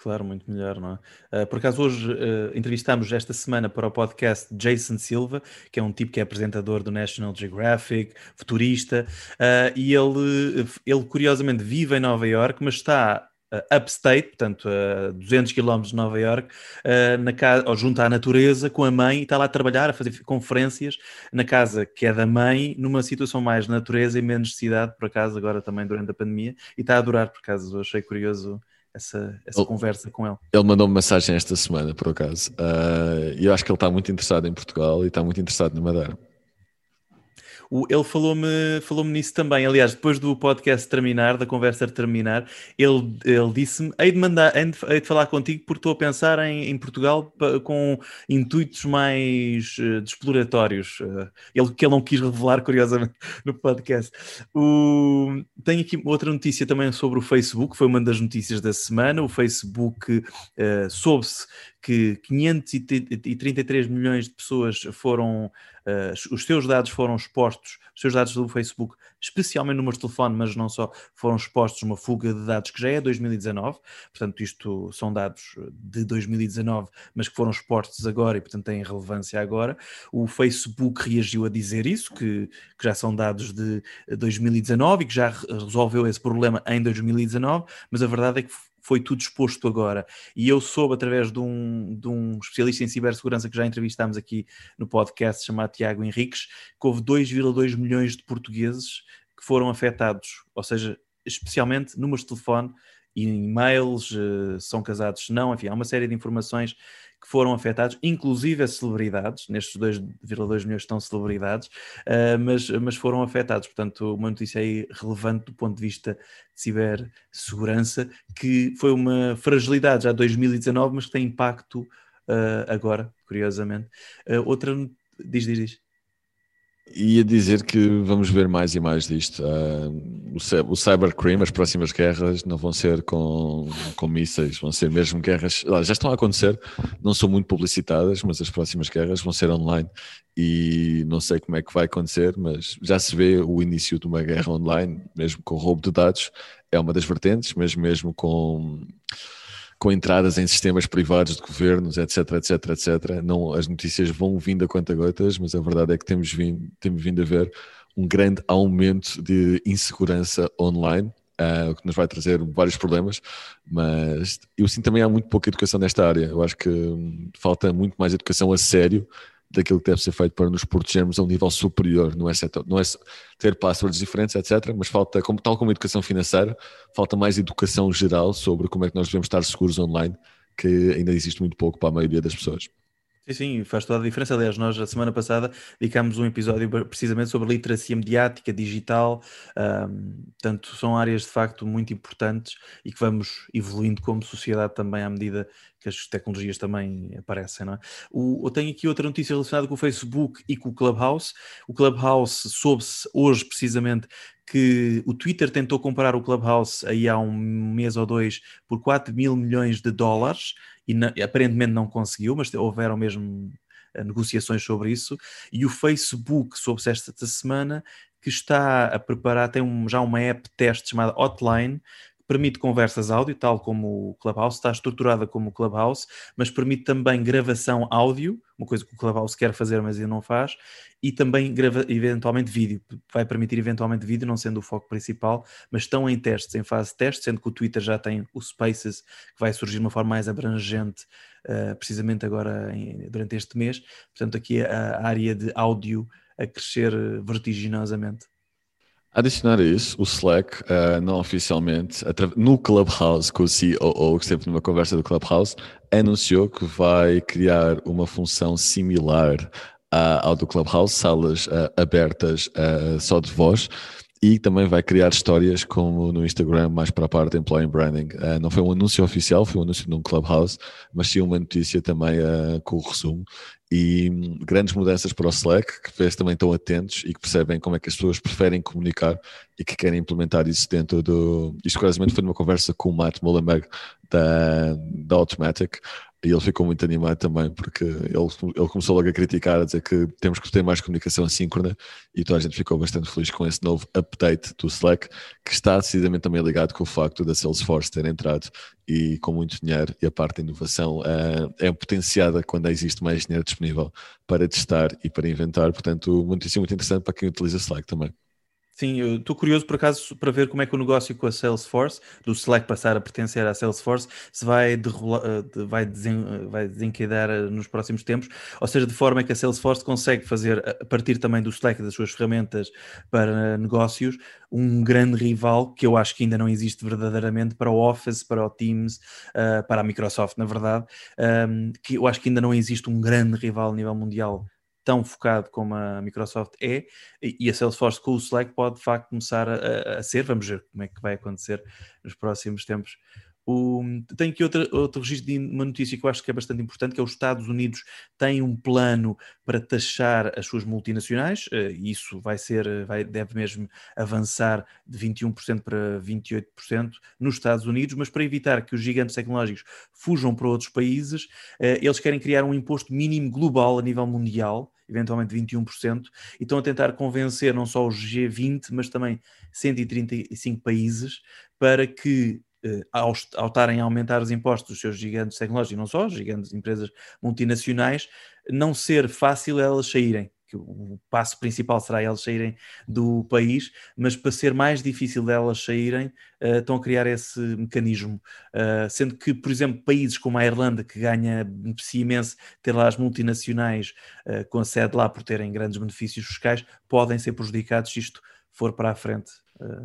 Claro, muito melhor, não é? Uh, por acaso, hoje uh, entrevistamos esta semana para o podcast Jason Silva, que é um tipo que é apresentador do National Geographic, futurista, uh, e ele, ele curiosamente vive em Nova York, mas está upstate, portanto a 200 km de Nova York, na casa, junto à natureza com a mãe e está lá a trabalhar, a fazer conferências na casa que é da mãe, numa situação mais natureza e menos cidade, por acaso, agora também durante a pandemia, e está a adorar, por acaso, achei curioso essa, essa conversa com ele. Ele mandou-me mensagem esta semana, por acaso, uh, e eu acho que ele está muito interessado em Portugal e está muito interessado na Madeira. Ele falou-me falou nisso também. Aliás, depois do podcast terminar, da conversa terminar, ele, ele disse-me: hei de, mandar, hei de, falar contigo porque estou a pensar em, em Portugal com intuitos mais uh, exploratórios. Uh, ele que ele não quis revelar, [laughs] curiosamente, no podcast. O, tenho aqui outra notícia também sobre o Facebook, foi uma das notícias da semana. O Facebook uh, soube-se que 533 milhões de pessoas foram, uh, os seus dados foram expostos, os seus dados do Facebook, especialmente números de telefone, mas não só, foram expostos uma fuga de dados que já é 2019, portanto isto são dados de 2019, mas que foram expostos agora e portanto têm relevância agora. O Facebook reagiu a dizer isso, que, que já são dados de 2019 e que já resolveu esse problema em 2019, mas a verdade é que foi tudo exposto agora. E eu soube, através de um, de um especialista em cibersegurança que já entrevistámos aqui no podcast, chamado Tiago Henriques, que houve 2,2 milhões de portugueses que foram afetados, ou seja, especialmente números de telefone e e-mails, uh, são casados, não, enfim, há uma série de informações que foram afetados, inclusive as celebridades, nestes 2,2 milhões estão celebridades, uh, mas, mas foram afetados. Portanto, uma notícia aí relevante do ponto de vista de cibersegurança, que foi uma fragilidade já 2019, mas que tem impacto uh, agora, curiosamente. Uh, outra. Diz, diz, diz. Ia dizer que vamos ver mais e mais disto. Uh, o, cybercrime, as próximas guerras, não vão ser com, com mísseis, vão ser mesmo guerras. Já estão a acontecer, não são muito publicitadas, mas as próximas guerras vão ser online. E não sei como é que vai acontecer, mas já se vê o início de uma guerra online, mesmo com roubo de dados, é uma das vertentes, mas mesmo com com entradas em sistemas privados de governos, etc, etc, etc. Não, as notícias vão vindo a conta-gotas, mas a verdade é que temos vindo, temos vindo a ver um grande aumento de insegurança online, uh, o que nos vai trazer vários problemas, mas eu sinto também há muito pouca educação nesta área. Eu acho que hum, falta muito mais educação a sério daquilo que deve ser feito para nos protegermos a um nível superior, não é, setor, não é ter passwords diferentes, etc. Mas falta, como, tal como a educação financeira, falta mais educação geral sobre como é que nós devemos estar seguros online, que ainda existe muito pouco para a maioria das pessoas. Sim, sim, faz toda a diferença. Aliás, nós, a semana passada, dedicámos um episódio precisamente sobre literacia mediática, digital. Um, portanto, são áreas de facto muito importantes e que vamos evoluindo como sociedade também à medida que as tecnologias também aparecem. Não é? o, eu tenho aqui outra notícia relacionada com o Facebook e com o Clubhouse. O Clubhouse soube-se hoje, precisamente, que o Twitter tentou comprar o Clubhouse aí há um mês ou dois por 4 mil milhões de dólares e na, aparentemente não conseguiu, mas houveram mesmo eh, negociações sobre isso. E o Facebook soube-se esta semana que está a preparar, tem um, já uma app teste chamada Hotline, permite conversas áudio, tal como o Clubhouse, está estruturada como o Clubhouse, mas permite também gravação áudio, uma coisa que o Clubhouse quer fazer, mas ainda não faz, e também grava, eventualmente vídeo. Vai permitir eventualmente vídeo, não sendo o foco principal, mas estão em testes, em fase de teste, sendo que o Twitter já tem o Spaces, que vai surgir de uma forma mais abrangente, uh, precisamente agora em, durante este mês. Portanto, aqui a, a área de áudio a crescer vertiginosamente. Adicionar a isso, o Slack, uh, não oficialmente, no Clubhouse, com o CEO, que esteve numa conversa do Clubhouse, anunciou que vai criar uma função similar uh, ao do Clubhouse, salas uh, abertas só de voz, e também vai criar histórias como no Instagram, mais para a parte de employee branding. Uh, não foi um anúncio oficial, foi um anúncio num clubhouse, mas sim uma notícia também uh, com o resumo. E um, grandes mudanças para o Slack, que vocês também estão atentos e que percebem como é que as pessoas preferem comunicar e que querem implementar isso dentro do. Isto, curiosamente, foi numa conversa com o Matt Mullenberg da, da Automatic, e ele ficou muito animado também, porque ele, ele começou logo a criticar, a dizer que temos que ter mais comunicação assíncrona, e toda a gente ficou bastante feliz com esse novo update do Slack, que está decididamente também ligado com o facto da Salesforce ter entrado e com muito dinheiro, e a parte da inovação uh, é potenciada quando existe mais dinheiro disponível para testar e para inventar. Portanto, notícia muito interessante para quem utiliza Slack também. Sim, eu estou curioso por acaso para ver como é que o negócio com a Salesforce, do Slack passar a pertencer à Salesforce, se vai, derrolar, eh, vai, desen, eh, vai eh, nos próximos tempos, ou seja, de forma que a Salesforce consegue fazer, a partir também do Slack, das suas ferramentas para negócios, um grande rival que eu acho que ainda não existe verdadeiramente para o Office, para o Teams, para a Microsoft, na verdade, que eu acho que ainda não existe um grande rival a nível mundial tão focado como a Microsoft é, e a Salesforce com o Slack pode de facto começar a, a ser, vamos ver como é que vai acontecer nos próximos tempos. O, tenho aqui outra, outro registro de uma notícia que eu acho que é bastante importante, que é os Estados Unidos têm um plano para taxar as suas multinacionais, uh, isso vai ser, vai, deve mesmo avançar de 21% para 28% nos Estados Unidos, mas para evitar que os gigantes tecnológicos fujam para outros países, uh, eles querem criar um imposto mínimo global a nível mundial, eventualmente 21%, e estão a tentar convencer não só os G20, mas também 135 países para que eh, ao, ao estarem a aumentar os impostos dos seus gigantes tecnológicos, não só, gigantes empresas multinacionais, não ser fácil elas saírem. Que o passo principal será elas saírem do país, mas para ser mais difícil delas saírem, uh, estão a criar esse mecanismo. Uh, sendo que, por exemplo, países como a Irlanda, que ganha, beneficia imenso ter lá as multinacionais uh, com a sede lá por terem grandes benefícios fiscais, podem ser prejudicados se isto for para a frente.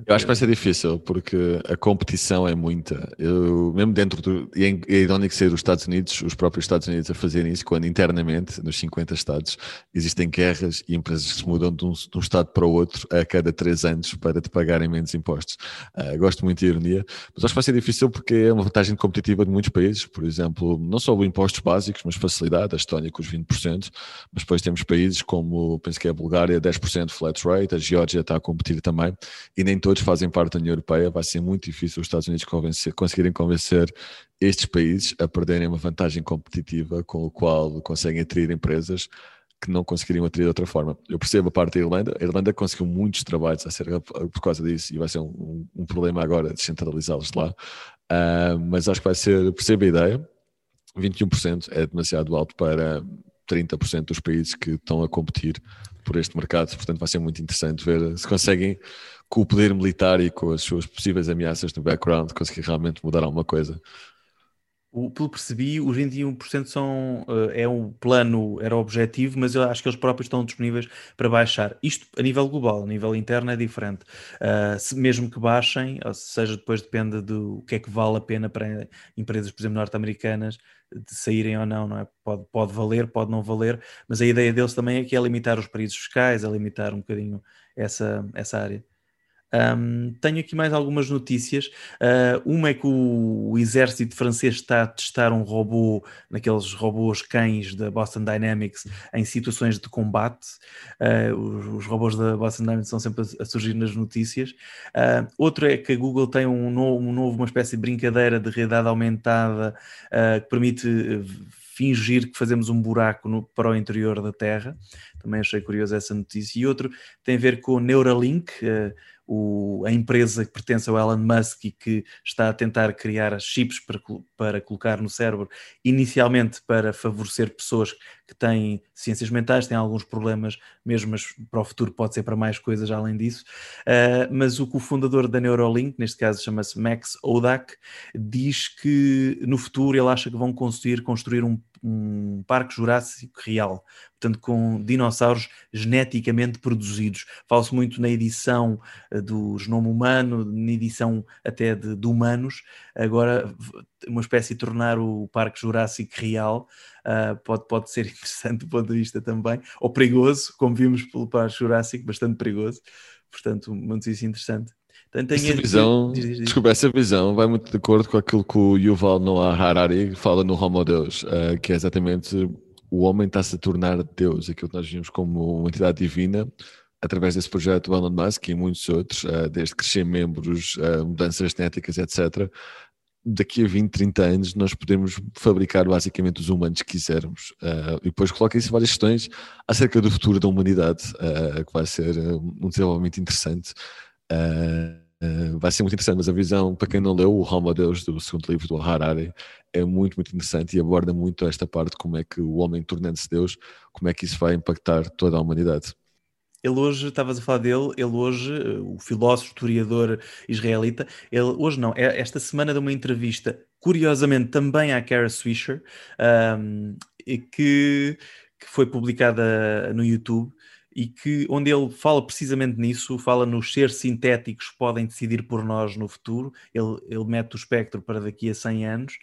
Eu acho que vai ser difícil, porque a competição é muita. Eu, mesmo dentro do. E é, é irónico ser os Estados Unidos, os próprios Estados Unidos, a fazerem isso, quando internamente, nos 50 Estados, existem guerras e empresas que se mudam de um, de um Estado para o outro a cada três anos para te pagarem menos impostos. Uh, gosto muito de ironia, mas acho que vai ser difícil porque é uma vantagem competitiva de muitos países. Por exemplo, não só impostos básicos, mas facilidade, a Estónia com os 20%, mas depois temos países como, penso que é a Bulgária, 10% flat rate, a Geórgia está a competir também. E nem todos fazem parte da União Europeia, vai ser muito difícil os Estados Unidos convencer, conseguirem convencer estes países a perderem uma vantagem competitiva com o qual conseguem atrair empresas que não conseguiriam atrair de outra forma. Eu percebo a parte da Irlanda, a Irlanda conseguiu muitos trabalhos a ser, por causa disso e vai ser um, um problema agora descentralizá-los lá, uh, mas acho que vai ser, percebo a ideia, 21% é demasiado alto para 30% dos países que estão a competir por este mercado, portanto vai ser muito interessante ver se conseguem com o poder militar e com as suas possíveis ameaças no background conseguir realmente mudar alguma coisa. O, pelo percebi, os 21% são, uh, é o plano, era o objetivo, mas eu acho que eles próprios estão disponíveis para baixar. Isto a nível global, a nível interno é diferente. Uh, se, mesmo que baixem, ou seja, depois depende do que é que vale a pena para empresas, por exemplo, norte-americanas, de saírem ou não, não é? Pode, pode valer, pode não valer, mas a ideia deles também é que é limitar os países fiscais, é limitar um bocadinho essa, essa área. Um, tenho aqui mais algumas notícias. Uh, uma é que o, o, exército francês está a testar um robô, naqueles robôs cães da Boston Dynamics, em situações de combate. Uh, os, os, robôs da Boston Dynamics estão sempre a, a surgir nas notícias. Uh, outro é que a Google tem um novo, um novo, uma espécie de brincadeira de realidade aumentada que permite fingir que fazemos um buraco no, para o interior da Terra. Também achei curiosa essa notícia. E outro tem a ver com o Neuralink, uh, o, a empresa que pertence ao Elon Musk e que está a tentar criar chips para, para colocar no cérebro, inicialmente para favorecer pessoas que têm ciências mentais, têm alguns problemas mesmo, mas para o futuro pode ser para mais coisas além disso. Uh, mas o cofundador da Neuralink, neste caso chama-se Max Odak, diz que no futuro ele acha que vão conseguir construir um, um parque jurássico real, portanto com dinossauros geneticamente produzidos. Fala-se muito na edição uh, do genoma humano, na edição até de, de humanos, agora uma espécie de tornar o Parque Jurássico real uh, pode, pode ser [laughs] interessante do ponto de vista também, ou perigoso, como vimos pelo Parque Jurássico, bastante perigoso. Portanto, uma notícia interessante. Então, essa visão, diz, diz, diz. desculpa, essa visão vai muito de acordo com aquilo que o Yuval Noah Harari fala no Homo Deus, uh, que é exatamente o homem está-se a tornar Deus, aquilo que nós vimos como uma entidade divina, através desse projeto do Elon Musk e muitos outros, uh, desde crescer membros, uh, mudanças genéticas, etc., daqui a 20, 30 anos nós podemos fabricar basicamente os humanos que quisermos. Uh, e depois coloca isso várias questões acerca do futuro da humanidade, uh, que vai ser um desenvolvimento interessante. Uh, vai ser muito interessante, mas a visão, para quem não leu, o Homo Deus, do segundo livro do Harari, é muito, muito interessante e aborda muito esta parte, como é que o homem tornando-se Deus, como é que isso vai impactar toda a humanidade. ele hoje, estavas a falar dele, ele hoje, o filósofo, historiador israelita, ele hoje não, é esta semana de uma entrevista, curiosamente também à Kara Swisher, um, que, que foi publicada no YouTube, e que onde ele fala precisamente nisso, fala nos seres sintéticos que podem decidir por nós no futuro, ele, ele mete o espectro para daqui a 100 anos,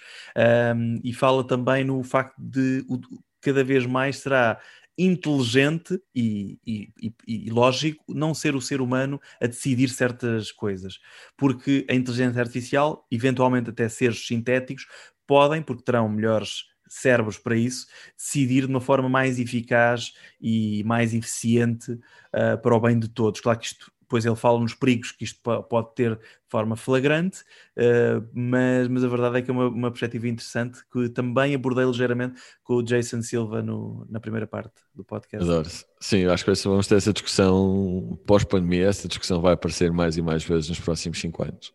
um, e fala também no facto de o, cada vez mais será inteligente e, e, e, lógico não ser o ser humano a decidir certas coisas, porque a inteligência artificial, eventualmente até seres sintéticos, podem, porque terão melhores cérebros para isso, decidir de uma forma mais eficaz e mais eficiente uh, para o bem de todos. Claro que isto depois ele fala nos perigos que isto pode ter de forma flagrante, uh, mas, mas a verdade é que é uma, uma perspectiva interessante que também abordei ligeiramente com o Jason Silva no, na primeira parte do podcast. Adoro. Sim, acho que vamos ter essa discussão pós-pandemia, essa discussão vai aparecer mais e mais vezes nos próximos cinco anos.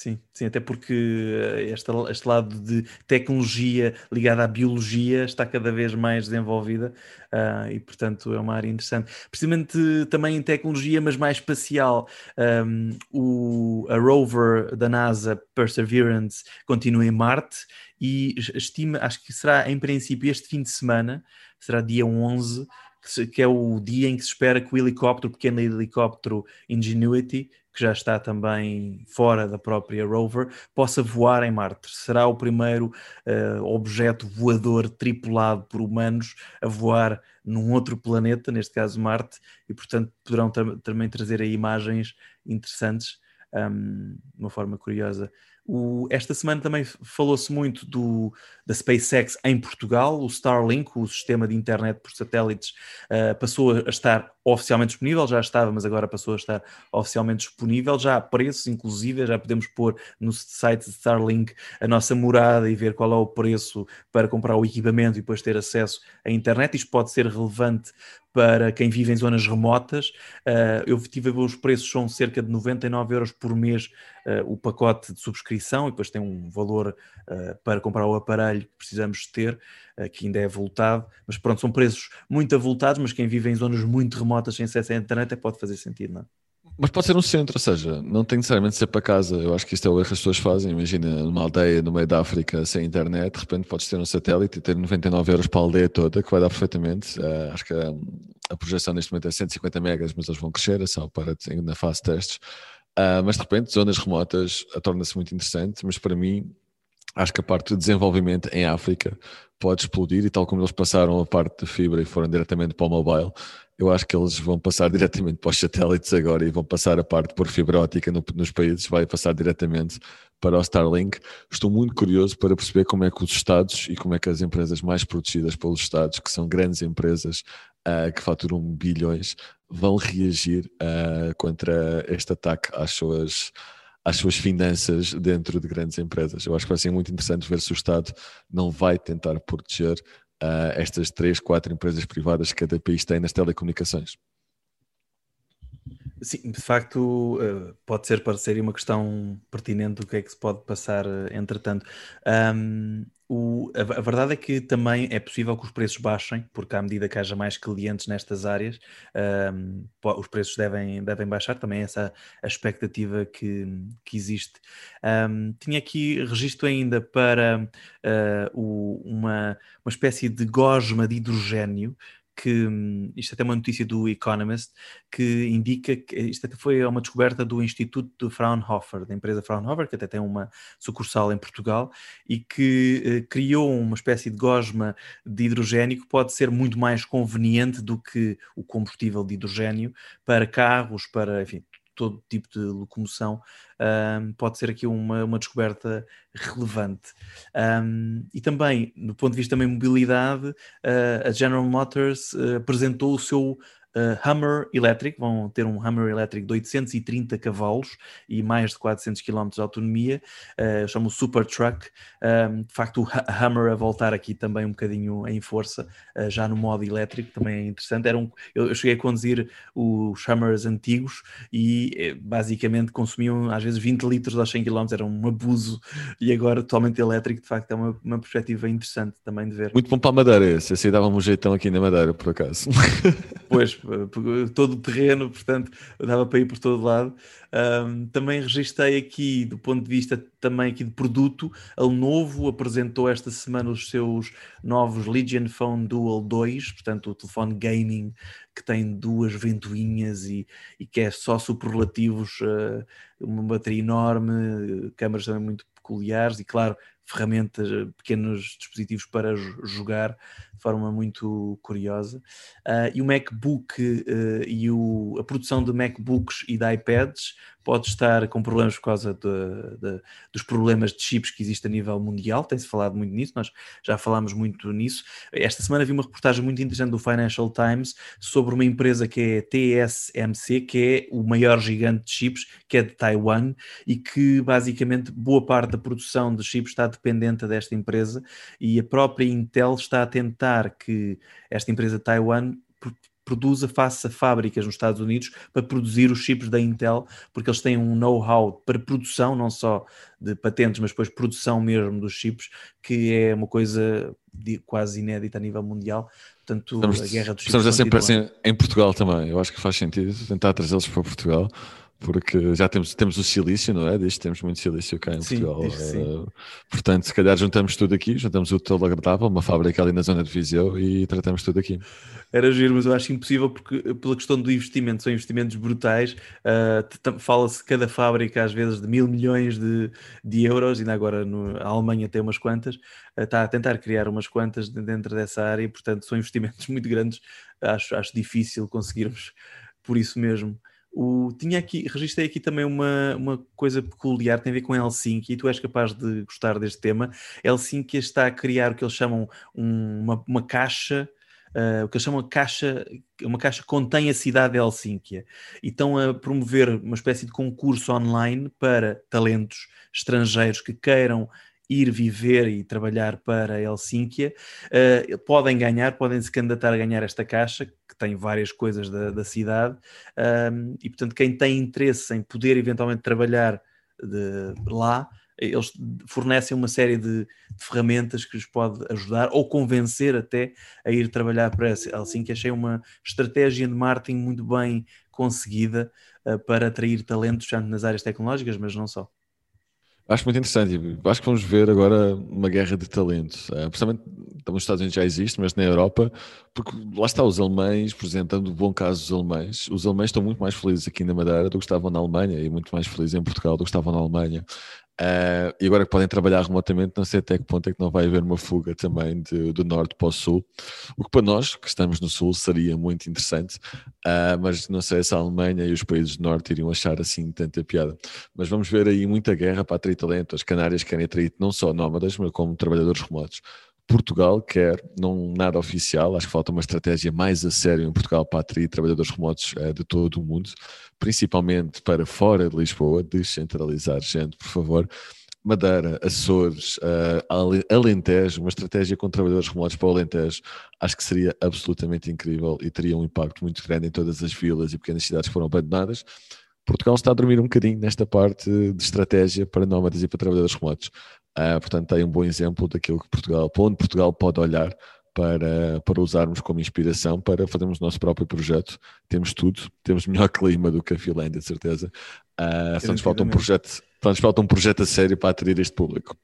Sim, sim, até porque eh, este, este lado de tecnologia ligada à biologia está cada vez mais desenvolvida uh, e, portanto, é uma área interessante. Precisamente também em tecnologia, mas mais espacial, um, o, a rover da NASA Perseverance continua em Marte e estima, acho que será em princípio este fim de semana, será dia 11, que é o dia em que se espera que o helicóptero, o pequeno helicóptero Ingenuity, que já está também fora da própria rover, possa voar em Marte. Será o primeiro uh, objeto voador tripulado por humanos a voar num outro planeta, neste caso Marte, e portanto poderão também trazer aí imagens interessantes um, de uma forma curiosa. O, esta semana também falou-se muito do, da SpaceX em Portugal, o Starlink, o sistema de internet por satélites, uh, passou a estar oficialmente disponível, já estava, mas agora passou a estar oficialmente disponível, já há preços, inclusive, já podemos pôr no site de Starlink a nossa morada e ver qual é o preço para comprar o equipamento e depois ter acesso à internet. Isto pode ser relevante para quem vive em zonas remotas. Uh, eu tive a ver os preços, são cerca de 99 euros por mês uh, o pacote de subscrição e depois tem um valor uh, para comprar o aparelho que precisamos ter, que ainda é voltado. Mas pronto, são preços muito avultados, mas quem vive em zonas muito remotas sem acesso à internet pode fazer sentido, não é? Mas pode ser um centro, ou seja, não tem necessariamente de ser para casa. Eu acho que isto é o que as pessoas fazem. Imagina, numa aldeia no meio da África sem internet, de repente podes ter um satélite e ter 99 euros para a aldeia toda, que vai dar perfeitamente. Uh, acho que a, a, projeção neste momento é 150 megas, mas eles vão crescer, é só para na fase de testes. Uh, mas de repente, zonas remotas torna-se muito interessante. Mas para mim, acho que a parte do desenvolvimento em África pode explodir e tal como eles passaram a parte de fibra e foram diretamente para o mobile, eu acho que eles vão passar [laughs] diretamente para os satélites agora e vão passar a parte por fibra ótica no, nos países, vai passar diretamente para o Starlink. Estou muito curioso para perceber como é que os Estados e como é que as empresas mais protegidas pelos Estados, que são grandes empresas uh, que faturam bilhões, vão reagir uh, contra este ataque às suas às suas finanças dentro de grandes empresas. Eu acho que vai ser muito interessante ver se o Estado não vai tentar proteger uh, estas três, quatro empresas privadas que cada país tem nas telecomunicações. Sim, de facto, uh, pode ser parecer uma questão pertinente do que é que se pode passar uh, entretanto. Um, o, a, a, verdade é que também é possível que os preços baixem, porque à medida que haja mais clientes nestas áreas, um, os preços devem, devem baixar, também é essa a expectativa que, que existe. Um, tinha aqui registro ainda para uh, o, uma, uma espécie de gosma de hidrogênio que isto até é uma notícia do Economist que indica que isto até foi uma descoberta do Instituto de Fraunhofer, da empresa Fraunhofer, que até tem uma sucursal em Portugal e que eh, criou uma espécie de gosma de hidrogênio que pode ser muito mais conveniente do que o combustível de hidrogênio para carros, para enfim, todo tipo de locomoção, um, pode ser aqui uma, uma descoberta relevante. Um, e também, do ponto de vista da mobilidade, uh, a General Motors uh, apresentou o seu uh, Hummer elétrico, vão ter um Hummer elétrico de 830 cavalos e mais de 400 km de autonomia, uh, chama o Super Truck. Um, de facto, o Hummer a voltar aqui também um bocadinho em força, uh, já no modo elétrico, também é interessante. Era um, eu, eu cheguei a conduzir os Hummers antigos e eh, basicamente consumiam às vezes 20 litros aos 100 km, era um abuso, e agora totalmente elétrico, de facto, é uma, uma perspectiva interessante também de ver. Muito bom para a Madeira esse, esse aí dava-me um jeitão aqui na Madeira, por acaso. [laughs] pois, todo o terreno, portanto, dava para ir por todo lado. Um, também registrei aqui, do ponto de vista também aqui de produto, a Lenovo apresentou esta semana os seus novos Legion Phone Dual 2, portanto, o telefone gaming que tem duas ventoinhas e, e que é só superlativos, uh, uma bateria enorme, câmaras também muito peculiares e, claro, ferramentas, eh, pequenos dispositivos para jogar de forma muito curiosa. Uh, e o MacBook uh, e o, a produção de MacBooks e de iPads pode estar com problemas por causa de, de, dos problemas de chips que existem a nível mundial. Tem-se falado muito nisso, nós já falámos muito nisso. Esta semana vi uma reportagem muito interessante do Financial Times sobre uma empresa que é TSMC, que é o maior gigante de chips, que é de Taiwan, e que basicamente boa parte da produção de chips está dependente desta empresa, e a própria Intel está a tentar que esta empresa de Taiwan produza, faça fábricas nos Estados Unidos para produzir os chips da Intel, porque eles têm um know-how para produção, não só de patentes, mas depois produção mesmo dos chips, que é uma coisa quase inédita a nível mundial. Portanto, estamos, a guerra dos chips. Estamos a sempre assim em Portugal também. Eu acho que faz sentido tentar trazê-los para Portugal porque já temos, temos o silício, não é? Disto temos muito silício cá em sim, Portugal. Uh, portanto, se calhar juntamos tudo aqui, juntamos o todo agradável, uma fábrica ali na zona de Viseu e tratamos tudo aqui. Era giro, mas eu acho impossível porque pela questão do investimento, são investimentos brutais. Uh, Fala-se cada fábrica às vezes de mil milhões de, de euros, ainda agora no, a Alemanha tem umas quantas, uh, está a tentar criar umas quantas dentro dessa área e, portanto, são [laughs] investimentos muito grandes. Acho, acho difícil conseguirmos por isso mesmo. O, tinha aqui, registrei aqui também uma, uma coisa peculiar, tem a ver com Helsinki, e tu és capaz de gostar deste tema. Helsinki está a criar o que eles chamam um, uma, uma caixa, uh, o que eles chamam de caixa, uma caixa que contém a cidade de Helsínquia, e estão a promover uma espécie de concurso online para talentos estrangeiros que queiram ir viver e trabalhar para Helsínquia, uh, podem ganhar, podem se candidatar a ganhar esta caixa, que tem várias coisas da, da cidade, um, e portanto, quem tem interesse em poder eventualmente trabalhar de, lá, eles fornecem uma série de, de, ferramentas que lhes pode ajudar ou convencer até a ir trabalhar para Helsínquia. Achei uma estratégia de marketing muito bem conseguida uh, para atrair talentos, tanto nas áreas tecnológicas, mas não só. Acho muito interessante. Acho que vamos ver agora uma guerra de talentos. Uh, principalmente nos Estados Unidos já existe, mas na Europa, porque lá está os alemães, exemplo, dando bom caso dos alemães, os alemães estão muito mais felizes aqui na Madeira do que estavam na Alemanha e muito mais felizes em Portugal do que estavam na Alemanha. Uh, e agora que podem trabalhar remotamente, não sei até que ponto é que não vai haver uma fuga também de, do norte para o sul, o que para nós que estamos no sul seria muito interessante, uh, mas não sei se a Alemanha e os países do norte iriam achar assim tanta piada. Mas vamos ver aí muita guerra para atrair talento. As Canárias querem atrair não só nómadas, mas como trabalhadores remotos. Portugal quer, não nada oficial, acho que falta uma estratégia mais a sério em Portugal para atrair trabalhadores remotos uh, de todo o mundo, principalmente para fora de Lisboa, descentralizar gente, por favor. Madeira, Açores, uh, Alentejo, uma estratégia com trabalhadores remotos para o Alentejo, acho que seria absolutamente incrível e teria um impacto muito grande em todas as vilas e pequenas cidades que foram abandonadas. Portugal está a dormir um bocadinho nesta parte de estratégia para nómadas e para trabalhadores remotos. Uh, portanto, tem um bom exemplo daquilo que Portugal, onde Portugal pode olhar para, para usarmos como inspiração para fazermos o nosso próprio projeto. Temos tudo, temos melhor [laughs] clima do que a Finlândia, de certeza. Uh, só, nos falta um projeto, só nos falta um projeto a sério para atrair este público.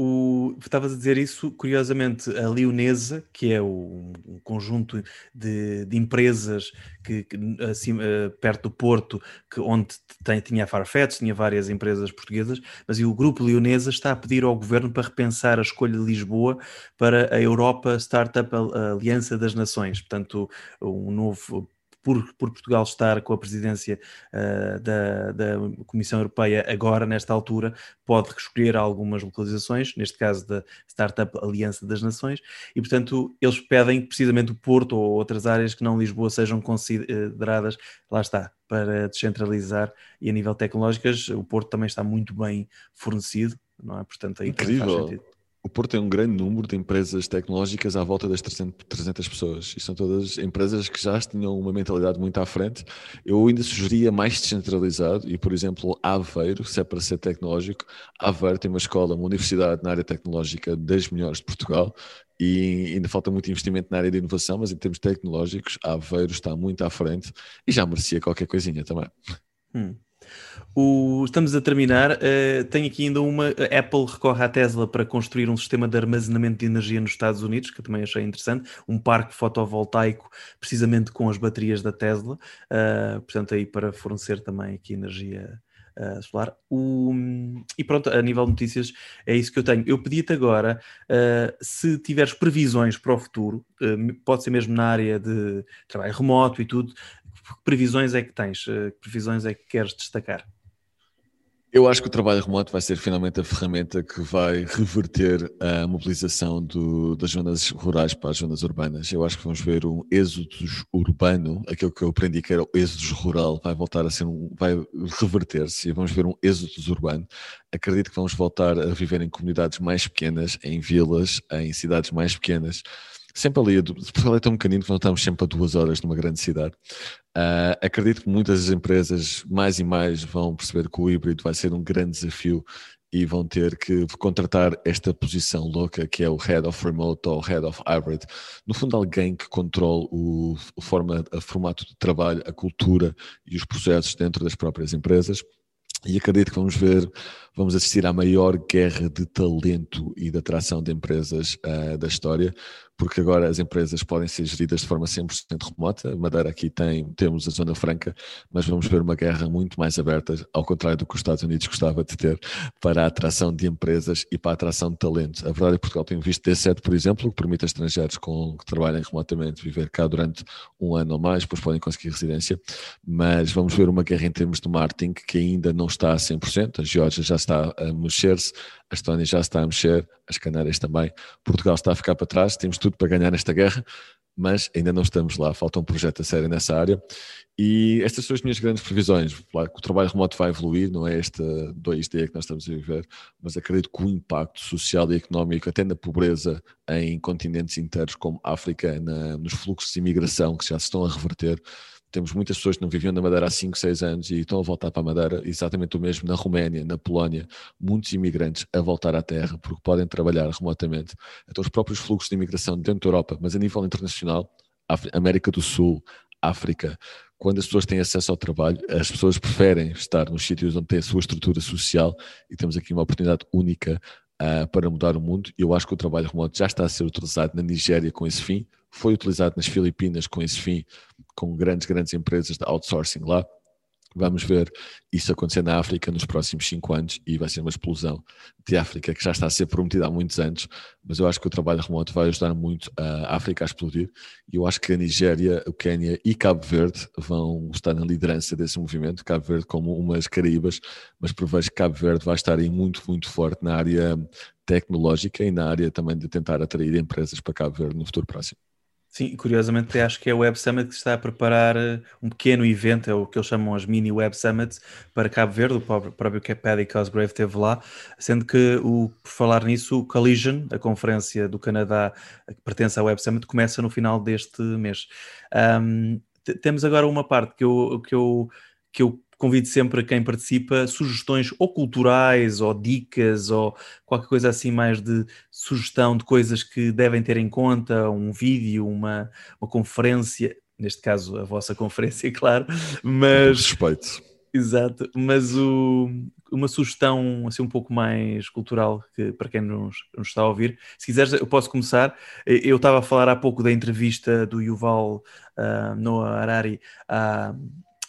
O, estavas a dizer isso, curiosamente, a Leonesa, que é o, um conjunto de, de empresas que, que assim, perto do Porto, que, onde tem, tinha a Farfetch, tinha várias empresas portuguesas, mas o grupo Leonesa está a pedir ao governo para repensar a escolha de Lisboa para a Europa Startup Aliança das Nações, portanto, um novo por, por Portugal estar com a presidência uh, da, da Comissão Europeia agora, nesta altura, pode escolher algumas localizações, neste caso da Startup Aliança das Nações, e portanto eles pedem que precisamente o Porto ou outras áreas que não Lisboa sejam consideradas, lá está, para descentralizar e a nível tecnológico o Porto também está muito bem fornecido, não é? Portanto, aí Incrível. O Porto tem um grande número de empresas tecnológicas à volta das 300 pessoas. E são todas empresas que já tinham uma mentalidade muito à frente. Eu ainda sugeria mais descentralizado e, por exemplo, Aveiro, se é para ser tecnológico, Aveiro tem uma escola, uma universidade na área tecnológica das melhores de Portugal e ainda falta muito investimento na área de inovação, mas em termos tecnológicos, Aveiro está muito à frente e já merecia qualquer coisinha também. Hum. O, estamos a terminar. Uh, tenho aqui ainda uma. A Apple recorre à Tesla para construir um sistema de armazenamento de energia nos Estados Unidos, que eu também achei interessante. Um parque fotovoltaico, precisamente com as baterias da Tesla. Uh, portanto, aí para fornecer também aqui energia uh, solar. O, e pronto, a nível de notícias, é isso que eu tenho. Eu pedi-te agora, se tiveres previsões para o futuro, pode ser mesmo na área de trabalho remoto e tudo, que previsões é que tens? Que previsões é que queres destacar? Eu acho que o trabalho remoto vai ser finalmente a ferramenta que vai reverter a mobilização do, das zonas rurais para as zonas urbanas. Eu acho que vamos ver um êxodo urbano, aquilo que eu aprendi que era o êxodo rural, vai voltar a ser um, vai reverter-se e vamos ver um êxodo urbano. Acredito que vamos voltar a viver em comunidades mais pequenas, em vilas, em cidades mais pequenas sempre ali, Portugal é tão pequenino que não estamos sempre a duas horas numa grande cidade. Uh, acredito que muitas empresas, mais e mais, vão perceber que o híbrido vai ser um grande desafio e vão ter que contratar esta posição louca que é o Head of Remote ou Head of Hybrid. No fundo, alguém que controle o, o forma, o formato de trabalho, a cultura e os processos dentro das próprias empresas. E acredito que vamos ver, vamos assistir à maior guerra de talento e de atração de empresas uh, da história, porque agora as empresas podem ser geridas de forma 100% remota. Madeira aqui tem, temos a Zona Franca, mas vamos ver uma guerra muito mais aberta, ao contrário do que os Estados Unidos gostava de ter, para a atração de empresas e para a atração de talento. A verdade é que Portugal tem visto D7, por exemplo, que permite a estrangeiros com, que trabalhem remotamente viver cá durante um ano ou mais, depois podem conseguir residência, mas vamos ver uma guerra em termos de marketing que ainda não está a 100%. A Geórgia já está a mexer-se, a Estónia já está a mexer, as Canárias também. Portugal está a ficar para trás, temos tudo para ganhar nesta guerra, mas ainda não estamos lá, falta um projeto a sério nessa área. E estas são as minhas grandes previsões. Claro que o trabalho remoto vai evoluir, não é esta 2D que nós estamos a viver, mas acredito que o impacto social e económico, até na pobreza em continentes inteiros como África, na, nos fluxos de imigração que já se estão a reverter, temos muitas pessoas que não viviam na Madeira há 5, 6 anos e estão a voltar para a Madeira, exatamente o mesmo na Roménia, na Polónia, muitos imigrantes a voltar à terra porque podem trabalhar remotamente. Então, os próprios fluxos de imigração dentro da Europa, mas a nível internacional, América do Sul, África, quando as pessoas têm acesso ao trabalho, as pessoas preferem estar nos sítios onde têm a sua estrutura social e temos aqui uma oportunidade única uh, para mudar o mundo. Eu acho que o trabalho remoto já está a ser utilizado na Nigéria com esse fim, foi utilizado nas Filipinas com esse fim, com grandes, grandes empresas de outsourcing lá. Vamos ver isso acontecer na África nos próximos cinco anos e vai ser uma explosão de África que já está a ser prometida há muitos anos, mas eu acho que o trabalho remoto vai ajudar muito a África a explodir e eu acho que a Nigéria, o Quênia e Cabo Verde vão estar na liderança desse movimento, Cabo Verde como umas Caraíbas, mas prevejo que Cabo Verde vai estar aí muito, muito forte na área tecnológica e na área também de tentar atrair empresas para Cabo Verde no futuro próximo. Sim, curiosamente acho que é o Web Summit que está a preparar eh, um pequeno evento, é o que eles chamam as mini Web Summits para Cabo Verde, o próprio Paddy Cosgrave esteve lá, sendo que, o, por falar nisso, o Collision, a conferência do Canadá que pertence ao Web Summit, começa no final deste mês. Um, temos agora uma parte que eu, que eu, que eu convido sempre a quem participa sugestões ou culturais ou dicas ou qualquer coisa assim mais de sugestão de coisas que devem ter em conta, um vídeo, uma, uma conferência, neste caso a vossa [laughs] conferência, claro, mas... Respeito. Exato, mas o, uma sugestão assim um pouco mais cultural que para quem nos, nos, está a ouvir. Se quiseres, eu posso começar. Eu estava a falar há pouco da entrevista do Yuval uh, Noah Harari a,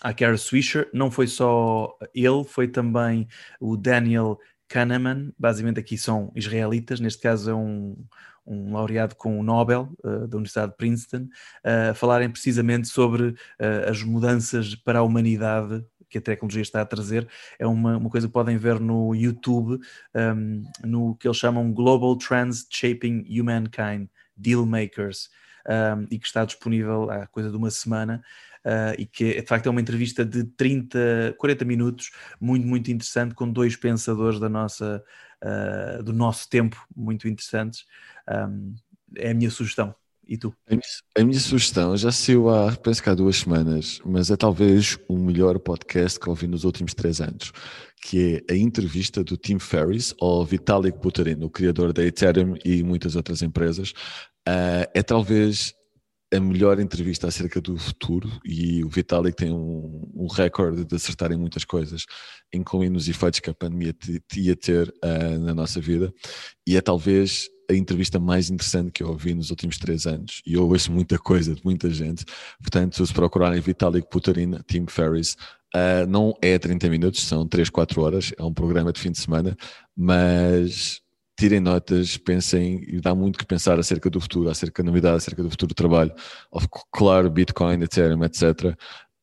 a Kara Swisher, não foi só ele, foi também o Daniel Kahneman, basicamente aqui são israelitas, neste caso é um, um laureado com o Nobel uh, da Universidade de Princeton, uh, falarem precisamente sobre uh, as mudanças para a humanidade que a tecnologia está a trazer. É uma, uma coisa que podem ver no YouTube, um, no que eles chamam Global Trends Shaping Humankind, Deal Makers, um, e que está disponível há coisa de uma semana. Uh, e que de facto é uma entrevista de 30, 40 minutos, muito, muito interessante, com dois pensadores da nossa, uh, do nosso tempo, muito interessantes. Um, é a minha sugestão. E tu? A minha, a minha, sugestão já saiu há, penso que há duas semanas, mas é talvez o melhor podcast que ouvi nos últimos três anos, que é a entrevista do Tim Ferriss ao Vitalik Buterin, o criador da Ethereum e muitas outras empresas. Uh, é talvez a melhor entrevista acerca do futuro e o Vitalik tem um, um recorde de acertar em muitas coisas, incluindo os efeitos que a pandemia ia ter uh, na nossa vida e é talvez a entrevista mais interessante que eu ouvi nos últimos três anos e eu ouço muita coisa de muita gente, portanto se procurarem Vitalik Buterin, Tim Ferriss uh, não é 30 minutos, são 3, 4 horas, é um programa de fim de semana, mas tirem notas, pensem, e dá muito que pensar acerca do futuro, acerca da novidade, acerca do futuro do trabalho, claro, Bitcoin, Ethereum, etc.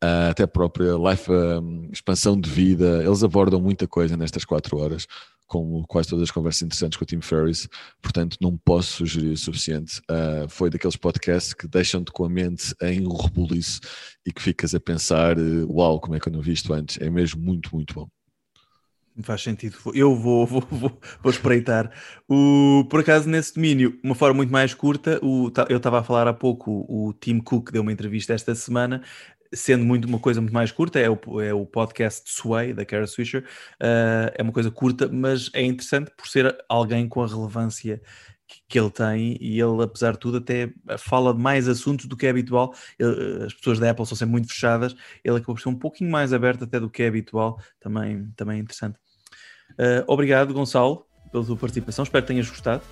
Uh, até a própria life, um, expansão de vida, eles abordam muita coisa nestas quatro horas, como quase todas as conversas interessantes com o Tim Ferriss, portanto não posso sugerir o suficiente. Uh, foi daqueles podcasts que deixam-te com a mente em um rebuliço e que ficas a pensar, uau, como é que eu não vi isto antes? É mesmo muito, muito bom. Faz sentido. Eu vou, [laughs] vou, vou, vou espreitar. O, por acaso, nesse domínio, uma forma muito mais curta, o, eu estava a falar há pouco, o Tim Cook deu uma entrevista esta semana, sendo muito uma coisa muito mais curta, é o, é o podcast Sway, da Kara Swisher. Uh, é uma coisa curta, mas é interessante por ser alguém com a relevância que, ele tem e ele, apesar de tudo, até fala de mais assuntos do que é habitual. Ele, as pessoas da Apple são sempre muito fechadas, ele acabou por ser um pouquinho mais aberto até do que é habitual, também, também é interessante. Uh, obrigado, Gonçalo, pela tua participação. Espero que tenhas gostado.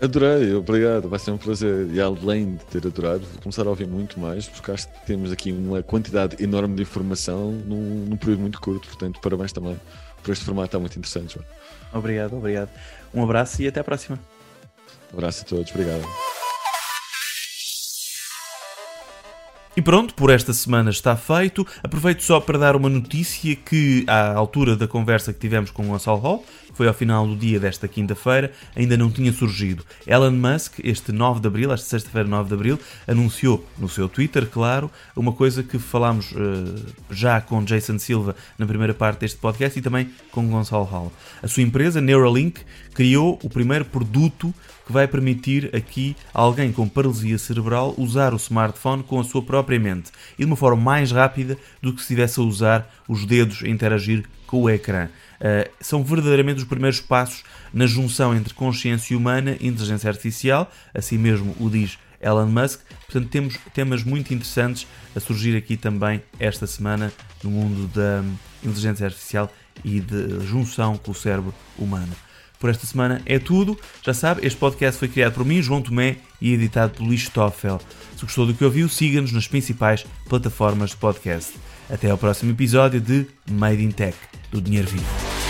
Adorei, obrigado, vai ser um prazer. E além de ter adorado, vou começar a ouvir muito mais, porque acho que temos aqui uma quantidade enorme de informação num, num período muito curto. Portanto, parabéns também por este formato, está muito interessante. João. Obrigado, obrigado. Um abraço e até à próxima. Um abraço a todos, obrigado. E pronto, por esta semana está feito. Aproveito só para dar uma notícia que, à altura da conversa que tivemos com o Gonçalo Hall, foi ao final do dia desta quinta-feira, ainda não tinha surgido. Elon Musk, este 9 de abril, esta sexta-feira, 9 de abril, anunciou no seu Twitter, claro, uma coisa que falámos uh, já com Jason Silva na primeira parte deste podcast e também com Gonçalo Hall. A sua empresa, Neuralink, criou o primeiro produto que vai permitir aqui a alguém com paralisia cerebral usar o smartphone com a sua própria mente e de uma forma mais rápida do que se estivesse a usar os dedos a interagir com o ecrã. Uh, são verdadeiramente os primeiros passos na junção entre consciência humana e inteligência artificial, assim mesmo o diz Elon Musk. Portanto, temos temas muito interessantes a surgir aqui também esta semana no mundo da inteligência artificial e de junção com o cérebro humano. Por esta semana é tudo. Já sabe, este podcast foi criado por mim, João Tomé, e editado por Luís Stoffel. Se gostou do que ouviu, siga-nos nas principais plataformas de podcast. Até ao próximo episódio de Made in Tech, do Dinheiro Vivo.